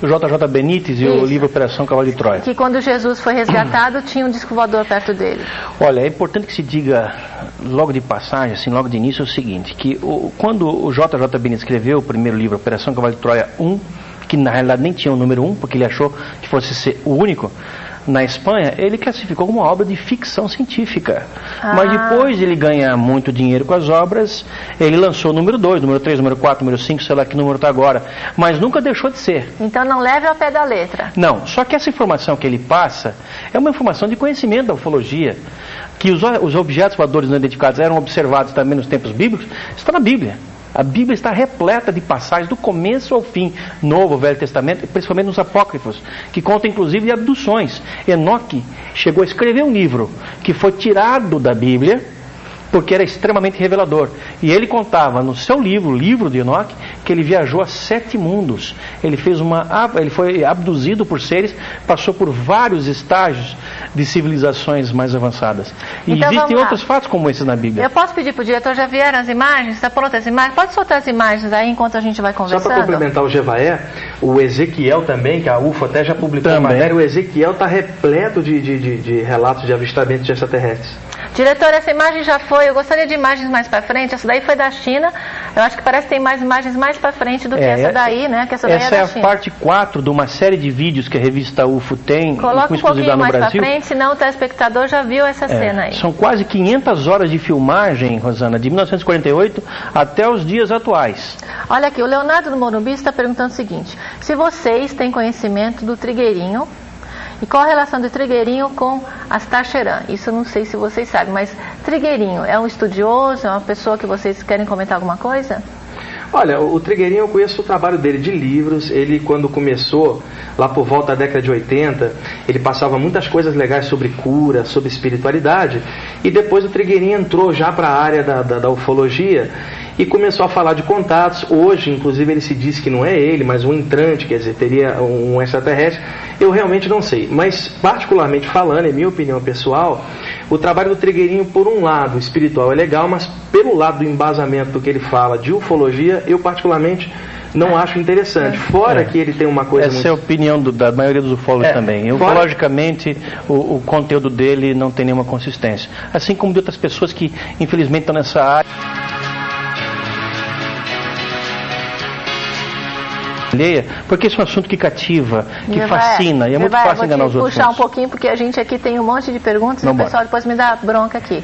O JJ Benítez e o livro Operação Cavalo de Troia. Que quando Jesus foi resgatado, tinha um disco voador perto dele. Olha, é importante que se diga logo de passagem, assim, logo de início, o seguinte, que o- quando o JJ Benítez escreveu o primeiro livro, Operação Cavalo de Troia 1, que na realidade nem tinha o número 1, porque ele achou que fosse ser o único, na Espanha, ele classificou como uma obra de ficção científica. Mas Ah. depois de ele ganhar muito dinheiro com as obras, ele lançou o número 2, número 3, número 4, número 5, sei lá que número está agora. Mas nunca deixou de ser. Então não leve ao pé da letra. Não, só que essa informação que ele passa é uma informação de conhecimento da ufologia. Que os, os objetos voadores não identificados eram observados também nos tempos bíblicos, está na Bíblia. A Bíblia está repleta de passagens do começo ao fim, Novo, Velho Testamento, principalmente nos apócrifos, que conta inclusive de abduções. Enoque chegou a escrever um livro que foi tirado da Bíblia, porque era extremamente revelador. E ele contava no seu livro, o livro de Enoque, que ele viajou a sete mundos. Ele fez uma, ele foi abduzido por seres, passou por vários estágios de civilizações mais avançadas. E Então, existem outros fatos como esses na Bíblia. Eu posso pedir para o diretor, já vieram as imagens? Está pronto as imagens? Pode soltar as imagens aí enquanto a gente vai Só conversando? para complementar o Gevaé, o Ezequiel também, que a UFO até já publicou a Também. matéria, o Ezequiel está repleto de, de, de- de relatos de avistamento de extraterrestres. Diretor, essa imagem já foi. Eu gostaria de imagens mais para frente. Essa daí foi da China. Eu acho que parece que tem mais imagens mais para frente do que É, essa daí, né? Que essa daí Essa é é a China. parte 4 de uma série de vídeos que a revista UFO tem com Coloca um pouquinho mais para frente, senão o telespectador já viu essa É, cena aí. São quase 500 horas de filmagem, Rosana, de 1948 até os dias atuais. Olha aqui, o Leonardo do Morumbi está perguntando o seguinte: se vocês têm conhecimento do trigueirinho e qual a relação do trigueirinho com as Tacheran? Isso eu não sei se vocês sabem, mas trigueirinho é um estudioso, é uma pessoa que vocês querem comentar alguma coisa? Olha, o Trigueirinho eu conheço o trabalho dele de livros. Ele, quando começou, lá por volta da década de 80, ele passava muitas coisas legais sobre cura, sobre espiritualidade. E depois o Trigueirinho entrou já para a área da, da, da ufologia e começou a falar de contatos. Hoje, inclusive, ele se diz que não é ele, mas um entrante, quer dizer, teria um extraterrestre. Eu realmente não sei. Mas, particularmente falando, em minha opinião pessoal, o trabalho do Trigueirinho, por um lado, espiritual é legal, mas pelo lado do embasamento do que ele fala de ufologia, eu particularmente não acho interessante. Fora É. que ele tem uma coisa Essa é a muito... opinião do- da maioria dos ufólogos É, também. fora- Ufologicamente, o, o conteúdo dele não tem nenhuma consistência. Assim como de outras pessoas que, infelizmente, estão nessa área. Alheia, porque esse é um assunto que cativa, que fascina, e é muito fácil vou enganar os outros. puxar um pouquinho, porque a gente aqui tem um monte de perguntas e o pessoal depois me dá bronca aqui.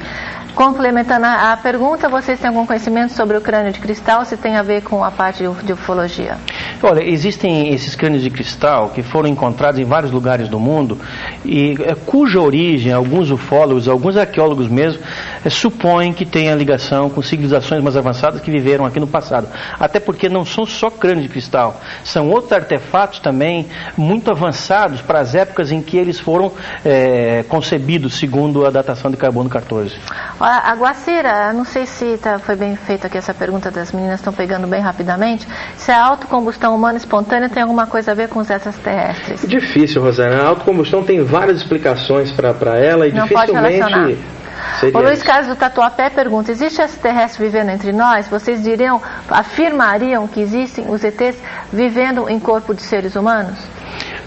Complementando a, pergunta, vocês têm algum conhecimento sobre o crânio de cristal, se tem a ver com a parte de, ufologia? Olha, existem esses crânios de cristal que foram encontrados em vários lugares do mundo e é, cuja origem, alguns ufólogos, alguns arqueólogos mesmo, supõem que tenha ligação com civilizações mais avançadas que viveram aqui no passado. Até porque não são só crânios de cristal, são outros artefatos também muito avançados para as épocas em que eles foram é, concebidos, segundo a datação de carbono 14. Olha, a Guacira, não sei se tá, foi bem feita aqui essa pergunta das meninas, estão pegando bem rapidamente. Se a autocombustão humana espontânea tem alguma coisa a ver com os extraterrestres? Difícil, Rosana. A autocombustão tem várias explicações para ela e Não dificilmente. Seria O Luiz isso. Carlos do Tatuapé pergunta: existe extraterrestre vivendo entre nós? Vocês diriam, afirmariam que existem os ETs vivendo em corpo de seres humanos?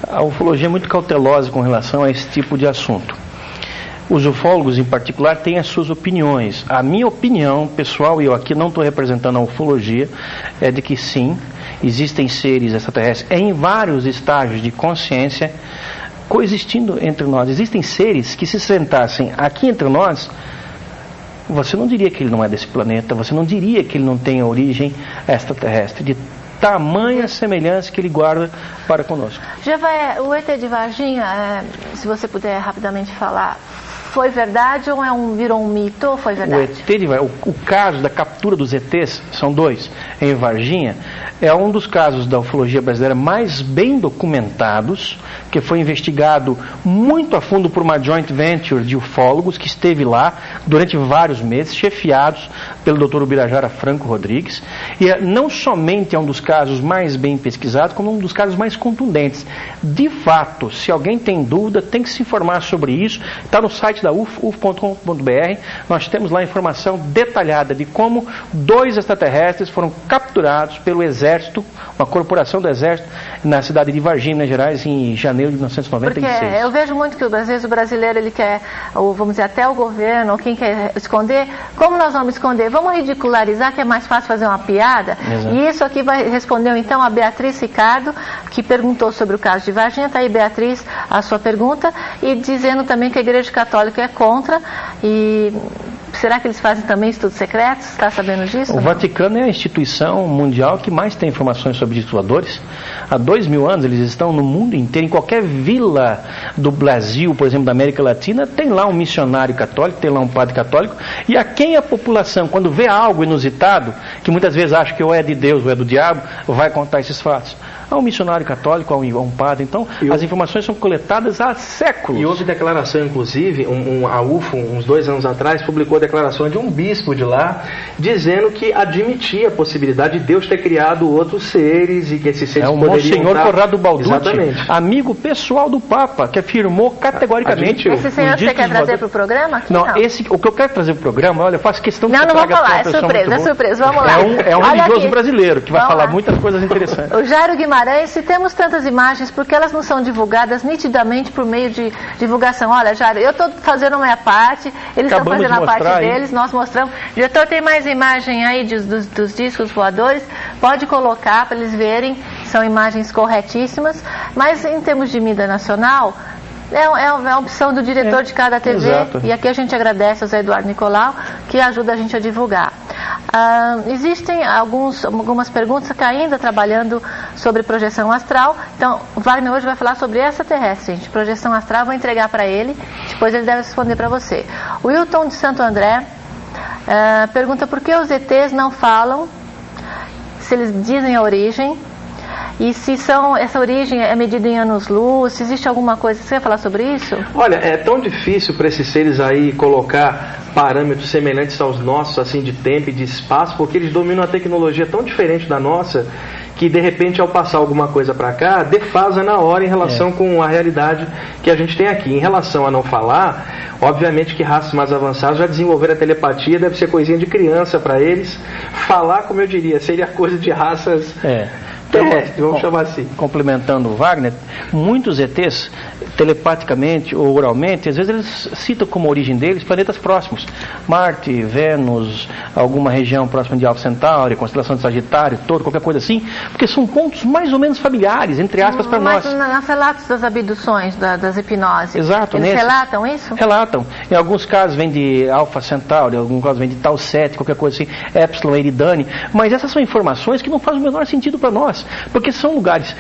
A ufologia é muito cautelosa com relação a esse tipo de assunto. Os ufólogos, em particular, têm as suas opiniões. A minha opinião pessoal, e eu aqui não estou representando a ufologia, é de que sim, existem seres extraterrestres em vários estágios de consciência coexistindo entre nós. Existem seres que, se sentassem aqui entre nós, você não diria que ele não é desse planeta, você não diria que ele não tem origem extraterrestre, de tamanha semelhança que ele guarda para conosco. Jevaé, o ET de Varginha, é, se você puder rapidamente falar, foi verdade ou é um, virou um mito ou foi O verdade? ET de o, o caso da captura dos ETs, são dois, em Varginha, é um dos casos da ufologia brasileira mais bem documentados, que foi investigado muito a fundo por uma joint venture de ufólogos que esteve lá durante vários meses, chefiados pelo Dr. Ubirajara Franco Rodrigues, e é, não somente é um dos casos mais bem pesquisados, como um dos casos mais contundentes. De fato, se alguém tem dúvida, tem que se informar sobre isso. Está no site da UF, uf.com.br. Nós temos lá informação detalhada de como dois extraterrestres foram capturados pelo Exército, uma corporação do Exército, na cidade de Varginha, Minas Gerais, em janeiro de Porque 1996. eu vejo muito que às vezes o brasileiro ele quer, ou vamos dizer, até o governo, ou quem quer esconder, como nós vamos esconder? Vamos ridicularizar que é mais fácil fazer uma piada? Exato. E isso aqui vai respondeu então a Beatriz Ricardo, que perguntou sobre o caso de Varginha. Está aí, Beatriz, a sua pergunta, e dizendo também que a Igreja Católica é contra. E será que eles fazem também estudos secretos? Está sabendo disso? O? Vaticano é a instituição mundial que mais tem informações sobre tituladores. Há dois mil anos eles estão no mundo inteiro, em qualquer vila do Brasil, por exemplo, da América Latina, tem lá um missionário católico, tem lá um padre católico, e a quem a população, quando vê algo inusitado, que muitas vezes acha que ou é de Deus ou é do diabo, vai contar esses fatos. Há um missionário católico, há um, há um padre, então E o- as informações são coletadas há séculos. E houve declaração, inclusive, um, um- a UFO, uns dois anos atrás, publicou a declaração de um bispo de lá, dizendo que admitia a possibilidade de Deus ter criado outros seres e que esses seres É o poderiam Monsenhor estar- Corrado Balducci, Exatamente. amigo pessoal do Papa, que afirmou categoricamente Admitiu. Esse senhor você quer trazer para o programa? Aqui Não, não. esse, o que eu quero trazer para o programa, olha, eu faço questão de Não, não vou falar, é surpresa, é surpresa, vamos lá. É um, é um religioso aqui. brasileiro que vai Vamos falar lá. muitas coisas interessantes. O Jairo Guimarães, se temos tantas imagens, por que elas não são divulgadas nitidamente por meio de divulgação? Olha, Jairo, eu estou fazendo a minha parte, eles estão fazendo a parte aí. deles, nós mostramos. Diretor, tem mais imagem aí dos, dos- dos discos voadores? Pode colocar para eles verem, são imagens corretíssimas, mas em termos de mídia nacional. É, é, é a opção do diretor É, de cada TV exato. e aqui a gente agradece ao Zé Eduardo Nicolau que ajuda a gente a divulgar. Ah, existem alguns, algumas perguntas que ainda trabalhando sobre projeção astral. Então, o Wagner hoje vai falar sobre extraterrestre, gente. Projeção astral, vou entregar para ele, depois ele deve responder para você. O Wilton de Santo André ah, pergunta por que os ETs não falam, se eles dizem a origem. E se são, essa origem é medida em anos-luz, se existe alguma coisa, você quer falar sobre isso? Olha, é tão difícil para esses seres aí colocar parâmetros semelhantes aos nossos, assim, de tempo e de espaço, porque eles dominam a tecnologia tão diferente da nossa que de repente ao passar alguma coisa para cá, defasa na hora em relação com a realidade que a gente tem aqui. Em relação a não falar, obviamente que raças mais avançadas já desenvolveram a telepatia, deve ser coisinha de criança para eles. Falar, como eu diria, seria coisa de raças É. terrestres, vamos Bom, chamar assim. Complementando o Wagner, muitos ETs, telepaticamente ou oralmente, às vezes eles citam como origem deles planetas próximos. Marte, Vênus, alguma região próxima de Alfa Centauri, constelação de Sagitário, Touro, qualquer coisa assim, porque são pontos mais ou menos familiares, entre aspas, para Mas nós. na- nas relatos das abduções, da- das hipnoses, Exato, eles nesse. relatam isso? Relatam. Em alguns casos vem de Alpha Centauri, em alguns casos vem de Tau 7, qualquer coisa assim, Epsilon Eridani. Mas essas são informações que não fazem o menor sentido para nós, porque são lugares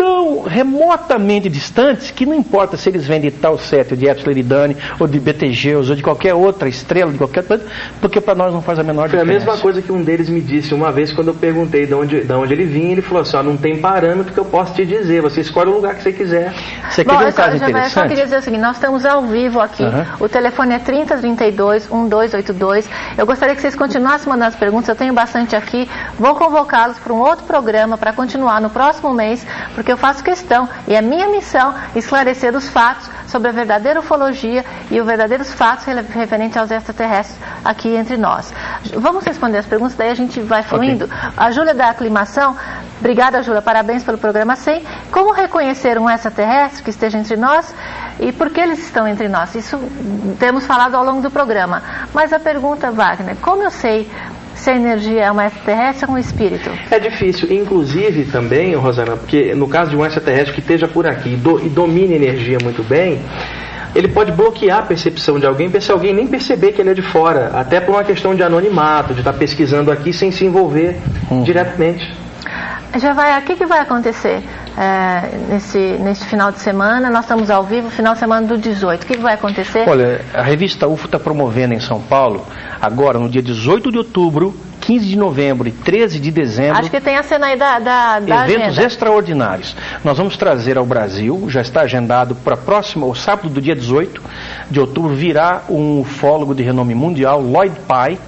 tão remotamente distantes que não importa se eles vêm de tal sete, de Epsilon Eridani, ou de Betelgeuse, ou de qualquer outra estrela, de qualquer coisa, porque para nós não faz a menor Foi a diferença. mesma coisa que um deles me disse uma vez quando eu perguntei de onde, de onde ele vinha. Ele falou assim: ó, não tem parâmetro que eu posso te dizer. Você escolhe o lugar que você quiser. Você quer Bom, um só, caso já- eu só interessante? queria dizer o seguinte, nós estamos ao vivo aqui. Aham. O telefone é 3032 1282. Eu gostaria que vocês continuassem mandando as perguntas, eu tenho bastante aqui. Vou convocá-los para um outro programa para continuar no próximo mês, porque eu faço questão e é minha missão esclarecer os fatos sobre a verdadeira ufologia e os verdadeiros fatos referentes aos extraterrestres aqui entre nós. Vamos responder as perguntas, daí a gente vai fluindo. A Júlia da Aclimação, obrigada Júlia, parabéns pelo programa 100. Como reconhecer um extraterrestre que esteja entre nós e por que eles estão entre nós? Isso temos falado ao longo do programa. Mas a pergunta, Wagner, como eu sei se a energia é uma extraterrestre ou um espírito? É difícil, inclusive também, Rosana, porque no caso de um extraterrestre que esteja por aqui e, do- e domine energia muito bem, ele pode bloquear a percepção de alguém, se alguém nem perceber que ele é de fora, até por uma questão de anonimato, de estar pesquisando aqui sem se envolver diretamente. Já vai, o que, que vai acontecer é, nesse, nesse final de semana? Nós estamos ao vivo, final de semana do 18. O que, que vai acontecer? Olha, a revista UFO está promovendo em São Paulo, agora no dia 18 de outubro, 15 de novembro e 13 de dezembro, Acho que tem a cena aí da, da, da eventos agenda. extraordinários. Nós vamos trazer ao Brasil, já está agendado para próximo, o sábado do dia 18 de outubro, virá um ufólogo de renome mundial, Lloyd Pye,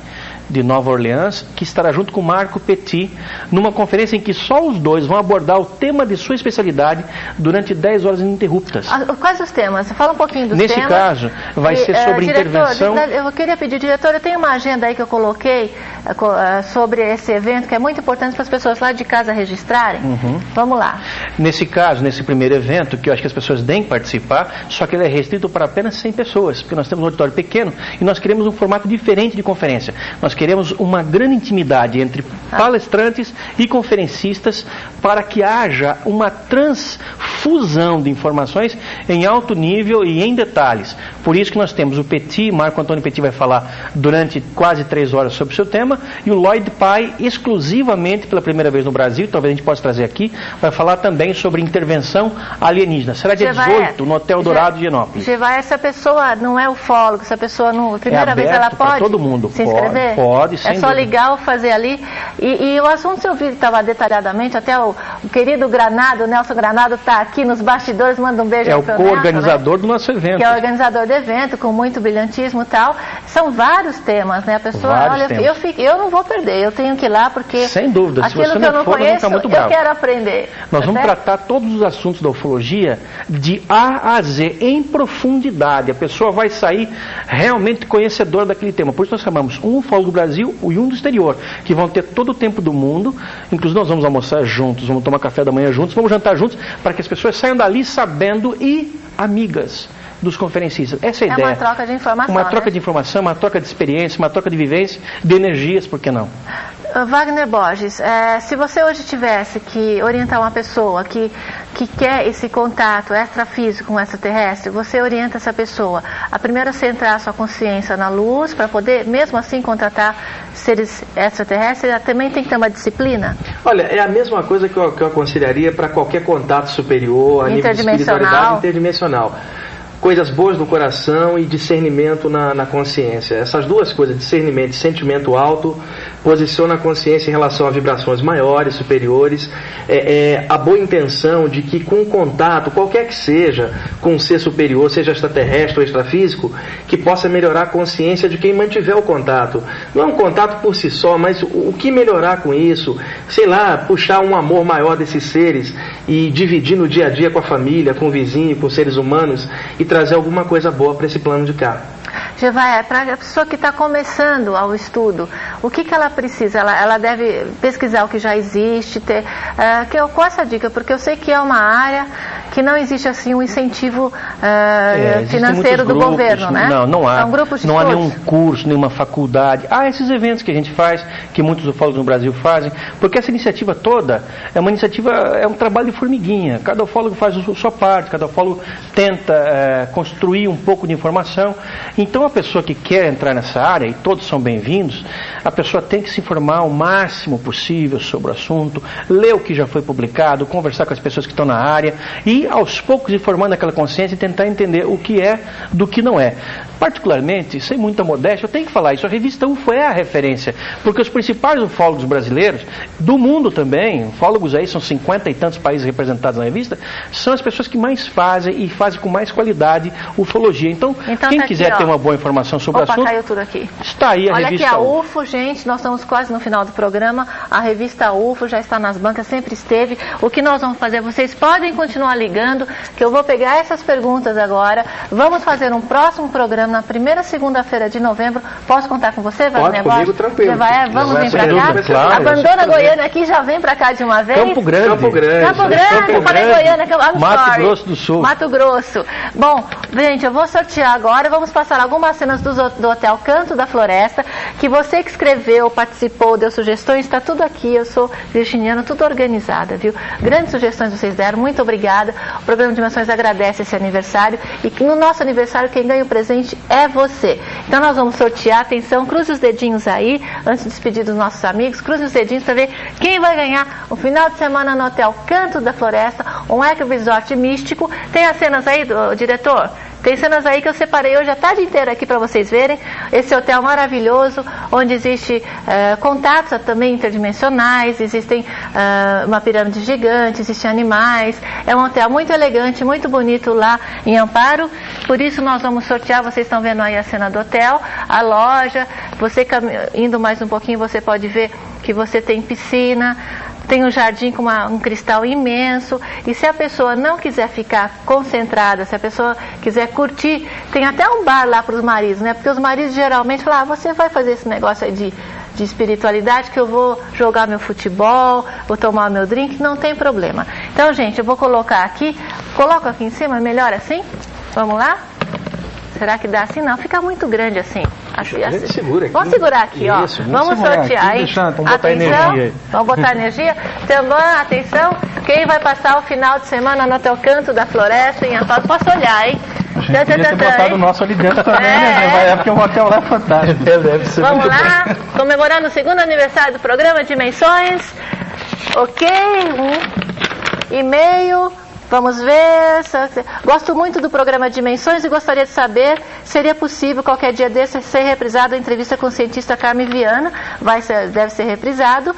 de Nova Orleans, que estará junto com Marco Petit, numa conferência em que só os dois vão abordar o tema de sua especialidade durante 10 horas ininterruptas. Ah, Quais os temas? Fala um pouquinho dos Nesse temas. caso, vai E, ser eh, sobre diretor, intervenção. Eu queria pedir, diretor, eu tenho uma agenda aí que eu coloquei eh, eh, sobre esse evento que é muito importante para as pessoas lá de casa registrarem. Uhum. Vamos lá. Nesse caso, nesse primeiro evento, que eu acho que as pessoas têm que participar, só que ele é restrito para apenas 100 pessoas, porque nós temos um auditório pequeno e nós queremos um formato diferente de conferência. Nós queremos uma grande intimidade entre palestrantes e conferencistas para que haja uma transfusão de informações em alto nível e em detalhes. Por isso que nós temos o Petit, Marco Antônio Petit vai falar durante quase três horas sobre o seu tema, e o Lloyd Pye, exclusivamente pela primeira vez no Brasil, talvez a gente possa trazer aqui, vai falar também sobre intervenção alienígena. Será dia Jevaé, 18 no Hotel Dourado de Genópolis. Jevaé, essa pessoa não é ufólogo, essa pessoa não. Primeira vez ela pode. todo mundo. Se Pode, inscrever? Pode, É sem só dúvida. ligar ou fazer ali. E, e o assunto se eu vi que estava detalhadamente, até o, o querido Granado, o Nelson Granado, está aqui nos bastidores, manda um beijo É o Nelson, né? co-organizador do nosso evento. que é o organizador do evento, com muito brilhantismo e tal. São vários temas, né? A pessoa, Vários olha, temas. eu, fico, eu não vou perder, eu tenho que ir lá porque Sem dúvida, se aquilo você que não eu não for, conheço, muito eu bravos. quero aprender. Nós tá vamos certo? tratar todos os assuntos da ufologia de A a Z, em profundidade. A pessoa vai sair realmente conhecedora daquele tema. Por isso nós chamamos um ufólogo do Brasil e um do exterior, que vão ter todo o tempo do mundo. Inclusive nós vamos almoçar juntos, vamos tomar café da manhã juntos, vamos jantar juntos, para que as pessoas saiam dali sabendo e amigas dos conferencistas. Essa é a É ideia. uma troca de informação. Uma né? troca de informação, uma troca de experiência, uma troca de vivência, de energias, por que não? Uh, Wagner Borges, eh, se você hoje tivesse que orientar uma pessoa que, que quer esse contato extrafísico com extraterrestre, você orienta essa pessoa a primeiro centrar sua consciência na luz para poder, mesmo assim, contratar seres extraterrestres, ela também tem que ter uma disciplina? Olha, é a mesma coisa que eu, que eu aconselharia para qualquer contato superior, a nível de espiritualidade interdimensional. Coisas boas no coração e discernimento na, na consciência. Essas duas coisas, discernimento e sentimento alto, posiciona a consciência em relação a vibrações maiores, superiores. É, é a boa intenção de que com contato, qualquer que seja, com um ser superior, seja extraterrestre ou extrafísico, que possa melhorar a consciência de quem mantiver o contato. Não é um contato por si só, mas o, o que melhorar com isso? Sei lá, puxar um amor maior desses seres e dividir no dia a dia com a família, com o vizinho, com os seres humanos e trazer alguma coisa boa para esse plano de cá. Jevaé, para a pessoa que está começando ao estudo, o que, que ela precisa? Ela, ela deve pesquisar o que já existe, ter. eh, que, qual essa dica? Porque eu sei que é uma área que não existe assim um incentivo ah, É, financeiro do grupos, governo, né? Não, não há. São grupos de não há nenhum curso, nenhuma faculdade. Há esses eventos que a gente faz, que muitos ufólogos no Brasil fazem, porque essa iniciativa toda é uma iniciativa, é um trabalho de formiguinha. Cada ufólogo faz a sua parte, cada ufólogo tenta eh, construir um pouco de informação. Então a pessoa que quer entrar nessa área, e todos são bem-vindos, a pessoa tem que se informar o máximo possível sobre o assunto, ler o que já foi publicado, conversar com as pessoas que estão na área e aos poucos ir formando aquela consciência e tentar entender o que é do que não é. Particularmente, sem muita modéstia, eu tenho que falar isso, a revista UFO é a referência, porque os principais ufólogos brasileiros, do mundo também, ufólogos aí, são 50 e tantos países representados na revista, são as pessoas que mais fazem e fazem com mais qualidade ufologia. Então, Então quem tá aqui, quiser ó. ter uma boa informação sobre Opa, o assunto, caiu tudo aqui. está aí a Olha aqui revista a UFO. UFO, gente, nós estamos quase no final do programa. A revista UFO já está nas bancas, sempre esteve. O que nós vamos fazer? Vocês podem continuar ligando, que eu vou pegar essas perguntas agora. Vamos fazer um próximo programa na primeira segunda-feira de novembro. Posso contar com você, Wagner? comigo, Borges? tranquilo. Você vai, vamos vir para cá? claro, Abandona Goiânia aqui, já vem para cá de uma vez. Campo Grande. Campo Grande. Campo Grande, eu falei Grande, Goiânia, que eu- I'm Mato sorry. Grosso do Sul. Mato Grosso. Bom, gente, eu vou sortear agora, vamos passar algumas cenas do, do Hotel Canto da Floresta, que você que escreveu, participou, deu sugestões, está tudo aqui, eu sou virginiana, tudo organizada, viu? Grandes sugestões vocês deram, muito obrigada. O programa Dimensões agradece esse aniversário e que no nosso aniversário quem ganha o presente é você. Então nós vamos sortear, atenção, cruze os dedinhos aí, antes de despedir dos nossos amigos, cruze os dedinhos para ver quem vai ganhar o final de semana no Hotel Canto da Floresta, um eco resort místico. Tem as cenas aí, do, diretor? Tem cenas aí que eu separei hoje a tarde inteira aqui para vocês verem. Esse hotel maravilhoso, onde existe eh, contatos também interdimensionais, existem ah, uma pirâmide gigante, existem animais. É um hotel muito elegante, muito bonito lá em Amparo. Por isso nós vamos sortear, vocês estão vendo aí a cena do hotel, a loja. Você indo mais um pouquinho, você pode ver que você tem piscina, tem um jardim com uma- um cristal imenso. E se a pessoa não quiser ficar concentrada, se a pessoa quiser curtir, tem até um bar lá para os maridos, né? Porque os maridos geralmente falam: ah, você vai fazer esse negócio aí de, de espiritualidade que eu vou jogar meu futebol, vou tomar meu drink, não tem problema. Então, gente, eu vou colocar aqui, coloco aqui em cima, melhor assim? Vamos lá? Será que dá assim? Não, fica muito grande assim. Acho que A gente assim. segura aqui. Vamos segurar aqui, ó. Isso, vamos vamos segurar sortear, aqui, hein? deixar- vamos botar atenção, energia aí. Vamos botar energia. Tambã, atenção. Quem vai passar o final de semana no Hotel Canto da Floresta em Amparo? Posso olhar, hein? A gente podia ter botado o nosso ali dentro também, É, né? é. É porque o hotel lá é fantástico. Deve ser Vamos lá, comemorando o segundo aniversário do programa Dimensões. Ok, um e-mail. Vamos ver. Gosto muito do programa Dimensões e gostaria de saber se seria possível qualquer dia desse ser reprisado a entrevista com o cientista Carmen Viana. Vai ser, deve ser reprisado.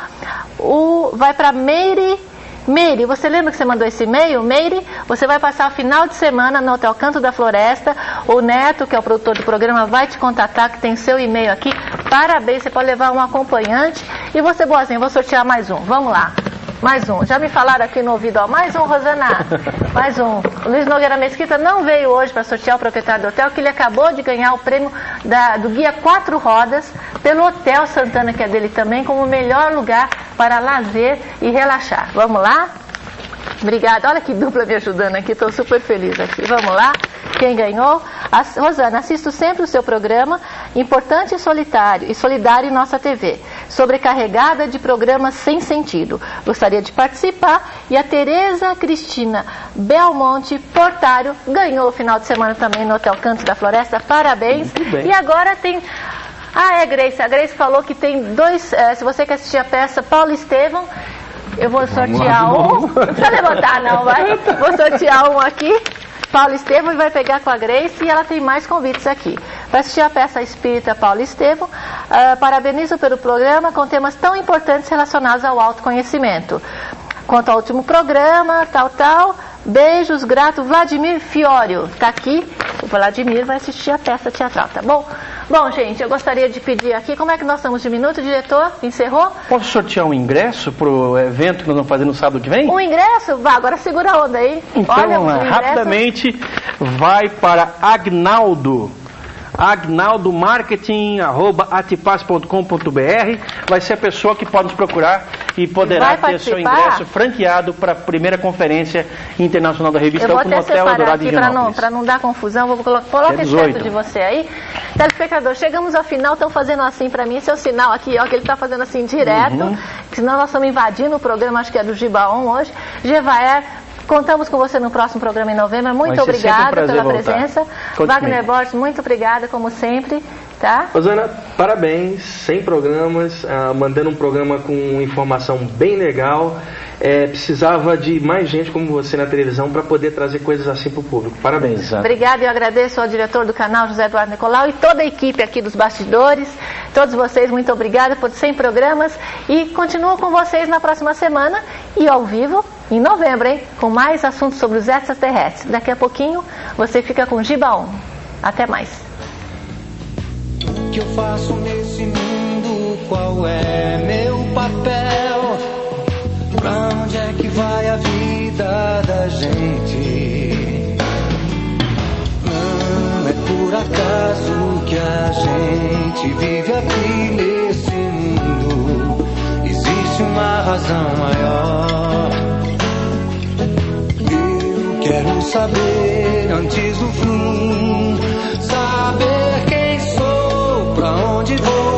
O, vai para Meire. Meire, você lembra que você mandou esse e-mail? Meire, você vai passar o final de semana no Hotel Canto da Floresta. O Neto, que é o produtor do programa, vai te contatar, que tem seu e-mail aqui. Parabéns, você pode levar um acompanhante. E você, boazinha, vou sortear mais um. Vamos lá. Mais um. Já me falaram aqui no ouvido, ó. Mais um, Rosana. Mais um. O Luiz Nogueira Mesquita não veio hoje para sortear o proprietário do hotel, que ele acabou de ganhar o prêmio da- do Guia Quatro Rodas pelo Hotel Santana, que é dele também, como o melhor lugar para lazer e relaxar. Vamos lá? Obrigada. Olha que dupla me ajudando aqui, estou super feliz aqui. Vamos lá? Quem ganhou? As- Rosana, assisto sempre o seu programa, importante e solitário e solidário em nossa TV, sobrecarregada de programas sem sentido. Gostaria de participar e a Tereza Cristina Belmonte Portário ganhou o final de semana também no Hotel Canto da Floresta. Parabéns. E agora tem ah, é, Grace. A Grace falou que tem dois. eh, se você quer assistir a peça Paulo Estevam, eu vou sortear um. Não precisa levantar, não, vai. Vou sortear um aqui. Paulo Estevam e vai pegar com a Grace e ela tem mais convites aqui. Para assistir a peça Espírita Paulo Estevam, ah, parabenizo pelo programa com temas tão importantes relacionados ao autoconhecimento. Quanto ao último programa, tal, tal. Beijos, grato, Vladimir Fiorio. Tá aqui. O Vladimir vai assistir a peça teatral, tá bom? Bom, gente, eu gostaria de pedir aqui, como é que nós estamos de minuto, diretor? Encerrou? Posso sortear um ingresso pro evento que nós vamos fazer no sábado que vem? Um ingresso? Vá, agora segura a onda aí. Então, Olha, vamos lá, um ingresso. rapidamente, vai para Agnaldo. Agnaldo Marketing, arroba atipaz.com.br. Vai ser a pessoa que pode nos procurar e poderá ter seu ingresso franqueado para a primeira conferência internacional da revista Eu vou até separar aqui para não, pra não dar confusão, vou colocar, coloca É perto 18. de você aí. Telespectador, chegamos ao final, estão fazendo assim para mim, esse é o sinal aqui, ó, que ele está fazendo assim direto, Uhum. senão nós estamos invadindo o programa, acho que é do Gibaon hoje. Gevaer, contamos com você no próximo programa em novembro, muito ser sempre um obrigada pela voltar. presença. Conte Wagner. Borges, muito obrigada, como sempre, tá? Rosana, parabéns, 100 programas, ah, mandando um programa com informação bem legal. É, precisava de mais gente como você na televisão para poder trazer coisas assim para o público. Parabéns. Exato. Obrigada, eu agradeço ao diretor do canal, José Eduardo Nicolau, e toda a equipe aqui dos bastidores. Todos vocês, muito obrigada por 100 programas. E continuo com vocês na próxima semana e ao vivo em novembro, hein? Com mais assuntos sobre os extraterrestres. Daqui a pouquinho você fica com Gibaon. Até mais. Que eu faço nesse mundo? Qual é meu papel? Pra onde é que vai a vida da gente? Não é por acaso que a gente vive aqui nesse mundo. Existe uma razão maior. Eu quero saber antes do fim, saber quem sou, pra onde vou.